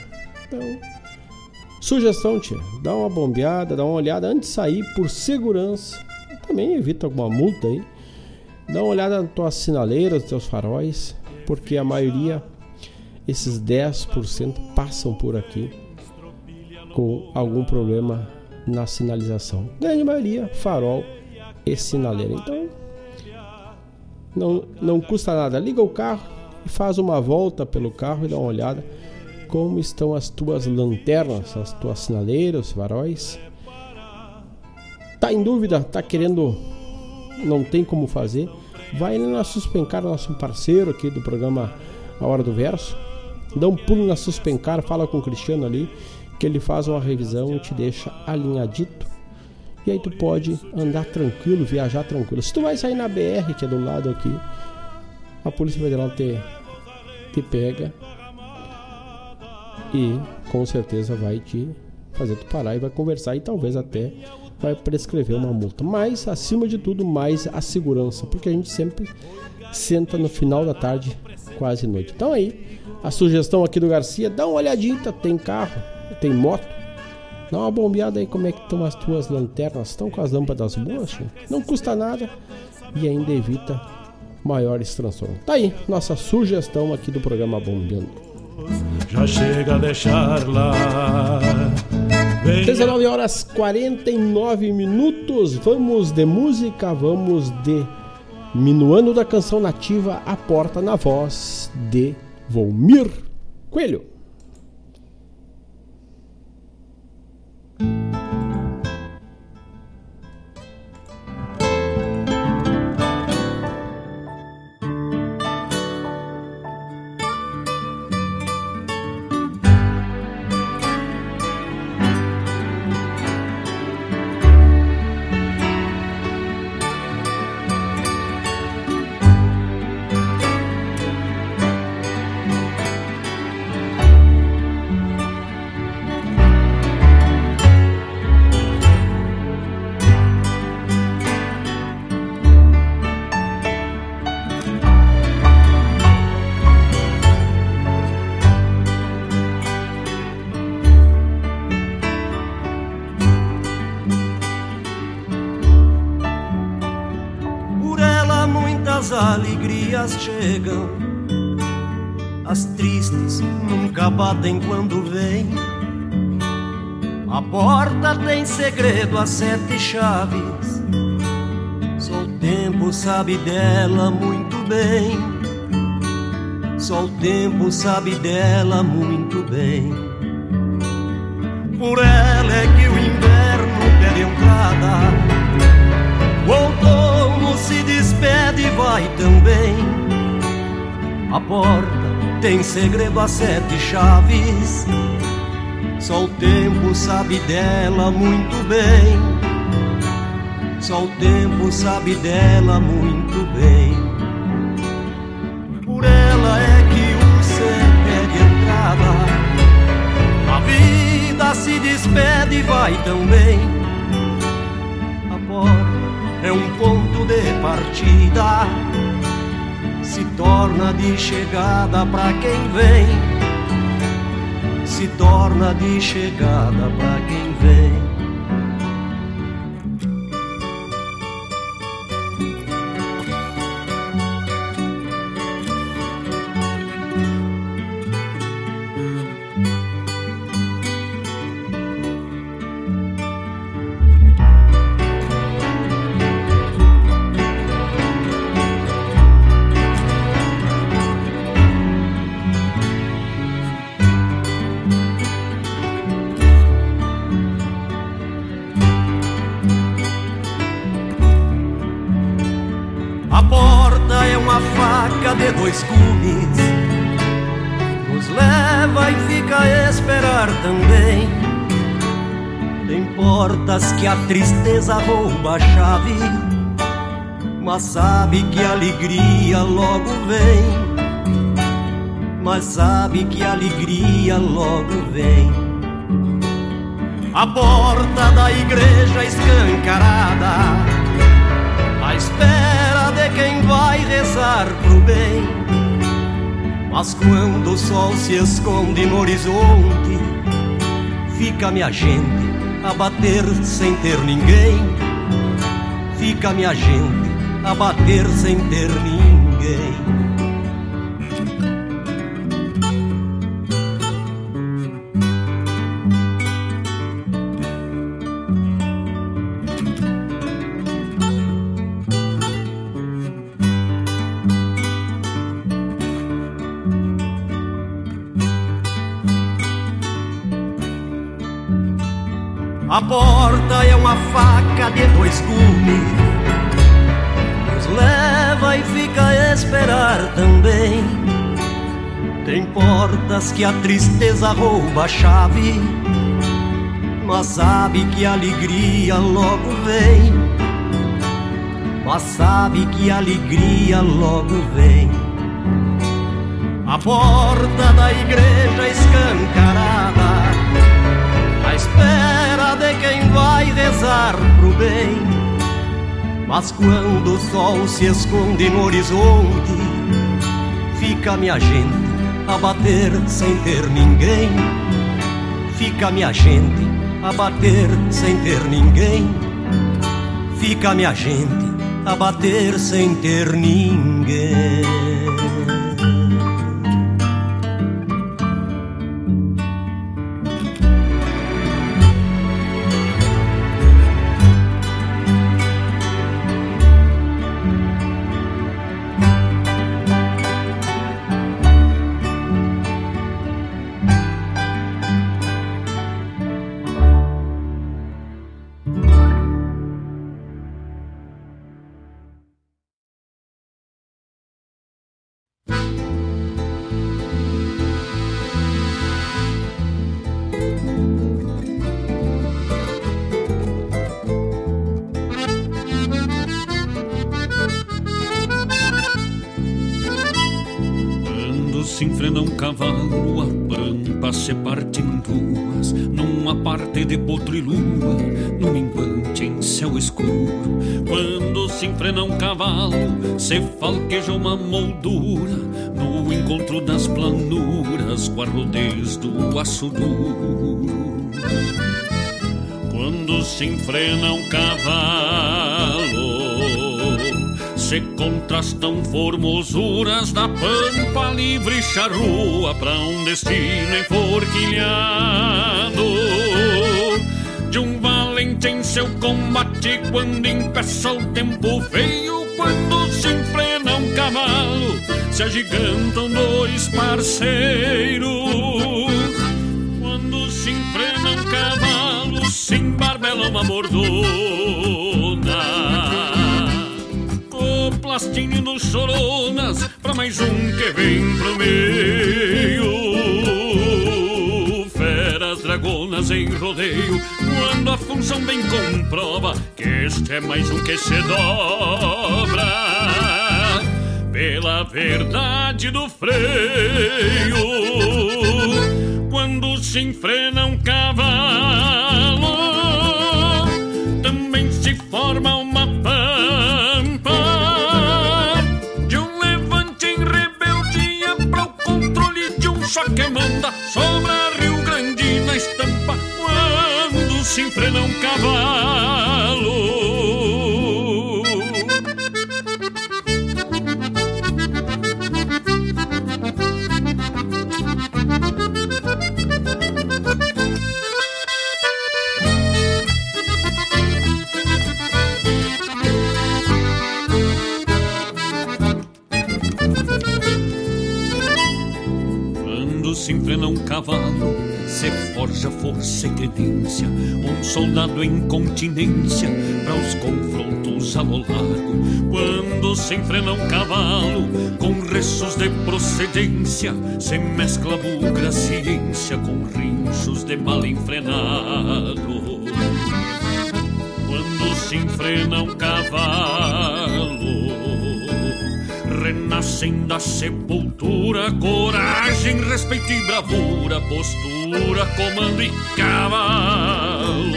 Então, Sugestão, tia, dá uma bombeada, dá uma olhada antes de sair por segurança. Também evita alguma multa aí. Dá uma olhada nas tuas sinaleiras, nos teus faróis, porque a maioria, esses 10% passam por aqui com algum problema na sinalização. Grande maioria, farol e sinaleira. Então, não, não custa nada. Liga o carro e faz uma volta pelo carro e dá uma olhada como estão as tuas lanternas, as tuas sinaleiras, faróis? Tá em dúvida? Tá querendo? Não tem como fazer? Vai na Suspencar, nosso parceiro aqui do programa A Hora do Verso. Dá um pulo na Suspencar, fala com o Cristiano ali, que ele faz uma revisão e te deixa alinhadito. E aí tu pode andar tranquilo, viajar tranquilo. Se tu vai sair na BR, que é do lado aqui, a Polícia Federal te, te pega e com certeza vai te fazer tu parar e vai conversar e talvez até vai prescrever uma multa. Mas acima de tudo, mais a segurança, porque a gente sempre senta no final da tarde, quase noite. Então aí, a sugestão aqui do Garcia, dá uma olhadinha, tem carro, tem moto. Dá uma bombeada aí como é que estão as tuas lanternas, estão com as lâmpadas boas? Não custa nada e ainda evita maiores transtornos. Tá aí, nossa sugestão aqui do programa Bombeando já chega a deixar lá. 19 horas 49 minutos. Vamos de música, vamos de Minuano da Canção Nativa, a porta na voz de Volmir Coelho. As sete chaves. Só o tempo sabe dela muito bem. Só o tempo sabe dela muito bem. Por ela é que o inverno pede entrada. O outono se despede e vai também. A porta tem segredo a sete chaves. Só o tempo sabe dela muito bem. Só o tempo sabe dela muito bem. Por ela é que o ser pede entrada. A vida se despede e vai também. A porta é um ponto de partida. Se torna de chegada para quem vem se torna de chegada para quem vem. Tristeza rouba a chave, mas sabe que a alegria logo vem. Mas sabe que a alegria logo vem. A porta da igreja escancarada, à espera de quem vai rezar pro bem. Mas quando o sol se esconde no horizonte, fica minha gente a bater sem ter ninguém. Fica minha gente a bater sem ter ninguém. Faca de dois gumes, nos leva e fica a esperar também. Tem portas que a tristeza rouba a chave, mas sabe que a alegria logo vem. Mas sabe que a alegria logo vem. A porta da igreja escancarada espera de quem vai rezar pro bem. Mas quando o sol se esconde no horizonte, fica minha gente a bater sem ter ninguém. Fica minha gente a bater sem ter ninguém. Fica minha gente a bater sem ter ninguém. Duro. Quando se enfrena um cavalo, se contrastam formosuras da pampa livre charrua para um destino enforquilhado de um valente em seu combate quando impeça o tempo feio quando se enfrena um cavalo se agigantam dois parceiros enfrena um cavalo se embarbela uma mordona plastinho dos choronas Pra mais um que vem pro meio Feras dragonas em rodeio Quando a função bem comprova Que este é mais um que se dobra. Pela verdade do freio Quando se enfrena um cavalo força e credência, um soldado em continência para os confrontos a lo largo. Quando se enfrena um cavalo, com restos de procedência, se mescla bugra ciência com rinchos de mal enfrenado. Quando se enfrena um cavalo, renascem da sepultura coragem, respeito e bravura, postura, comando e cavalo.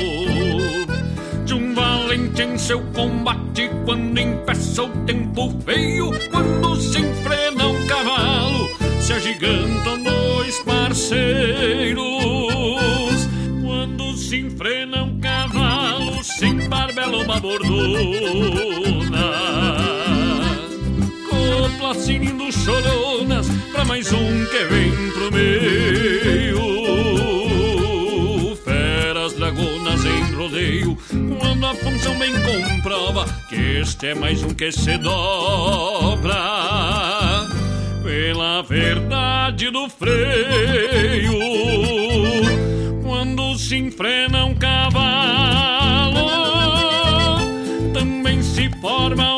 De um valente em seu combate, quando empeça o tempo feio, quando se enfrena um cavalo, se agigantam dois parceiros. Quando se enfrena um cavalo, se embarbela uma bordona sinindo choronas pra mais um que vem pro meio. Quando a função bem comprova que este é mais um que se dobra pela verdade do freio. Quando se enfrena um cavalo, também se forma uma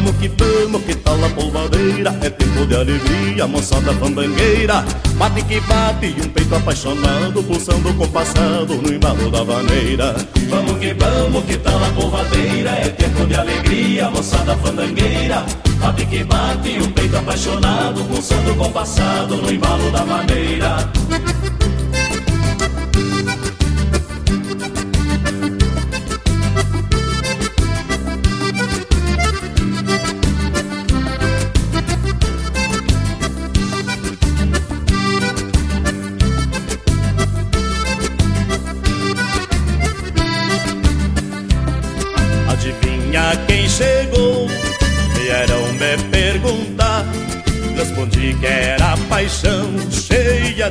Vamos que vamos, que tal a polvadeira? É tempo de alegria, moçada fandangueira. Bate que bate, um peito apaixonado Pulsando com passado no embalo da vaneira. Vamos que vamos, que tal a polvadeira? É tempo de alegria, moçada fandangueira. Bate que bate, um peito apaixonado Pulsando com passado no embalo da vaneira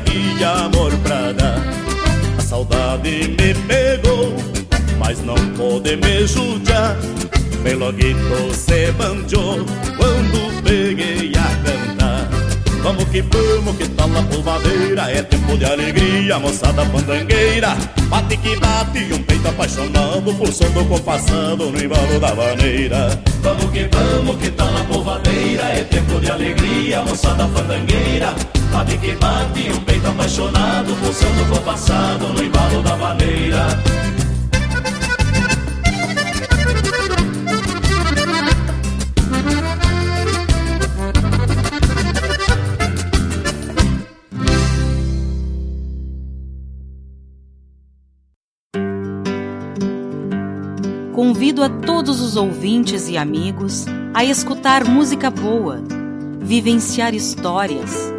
de amor pra dar. A saudade me pegou, mas não pôde me judiar. Peloguito se banjou quando peguei a cantar. Vamos que vamos, que tal a polvadeira É tempo de alegria, moçada pandangueira Bate que bate, um peito apaixonado Pulsando compassando no embalo da vaneira Vamos que vamos, que tal a polvadeira É tempo de alegria, moçada fandangueira Bate que bate, um peito apaixonado Pulsando compassado no embalo da vaneira '" Convido a todos os ouvintes e amigos a escutar música boa, vivenciar histórias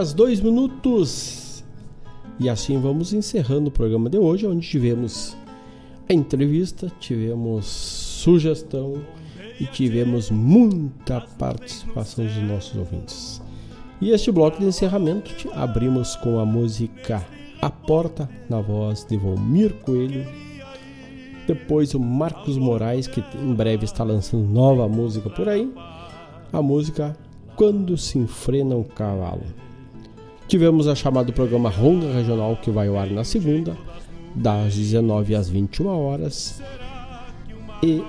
Horas 2 minutos. E assim vamos encerrando o programa de hoje, onde tivemos a entrevista, tivemos sugestão e tivemos muita participação dos nossos ouvintes. E este bloco de encerramento abrimos com a música A Porta, na voz de Volmir Coelho. Depois o Marcos Moraes, que em breve está lançando nova música por aí. A música Quando se enfrena um cavalo. Tivemos a chamada programa Ronda Regional, que vai ao ar na segunda, das 19 às 21 horas. E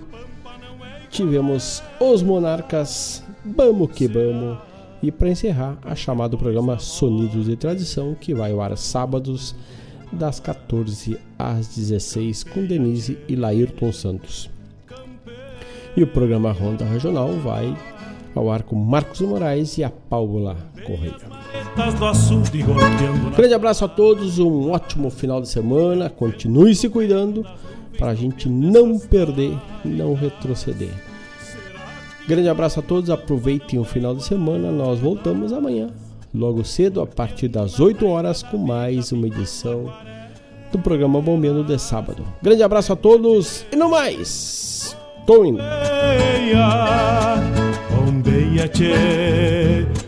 tivemos os Monarcas, Bamo que Bamo. E para encerrar, a chamada programa Sonidos de Tradição, que vai ao ar sábados, das 14 às 16, com Denise e Laírton Santos. E o programa Ronda Regional vai ao ar com Marcos Moraes e a Paula Correia. Grande abraço a todos, um ótimo final de semana. Continue se cuidando para a gente não perder, não retroceder. Grande abraço a todos, aproveitem o final de semana. Nós voltamos amanhã, logo cedo, a partir das 8 horas, com mais uma edição do programa Bombeando de sábado. Grande abraço a todos e no mais, tô indo. Bombeia, che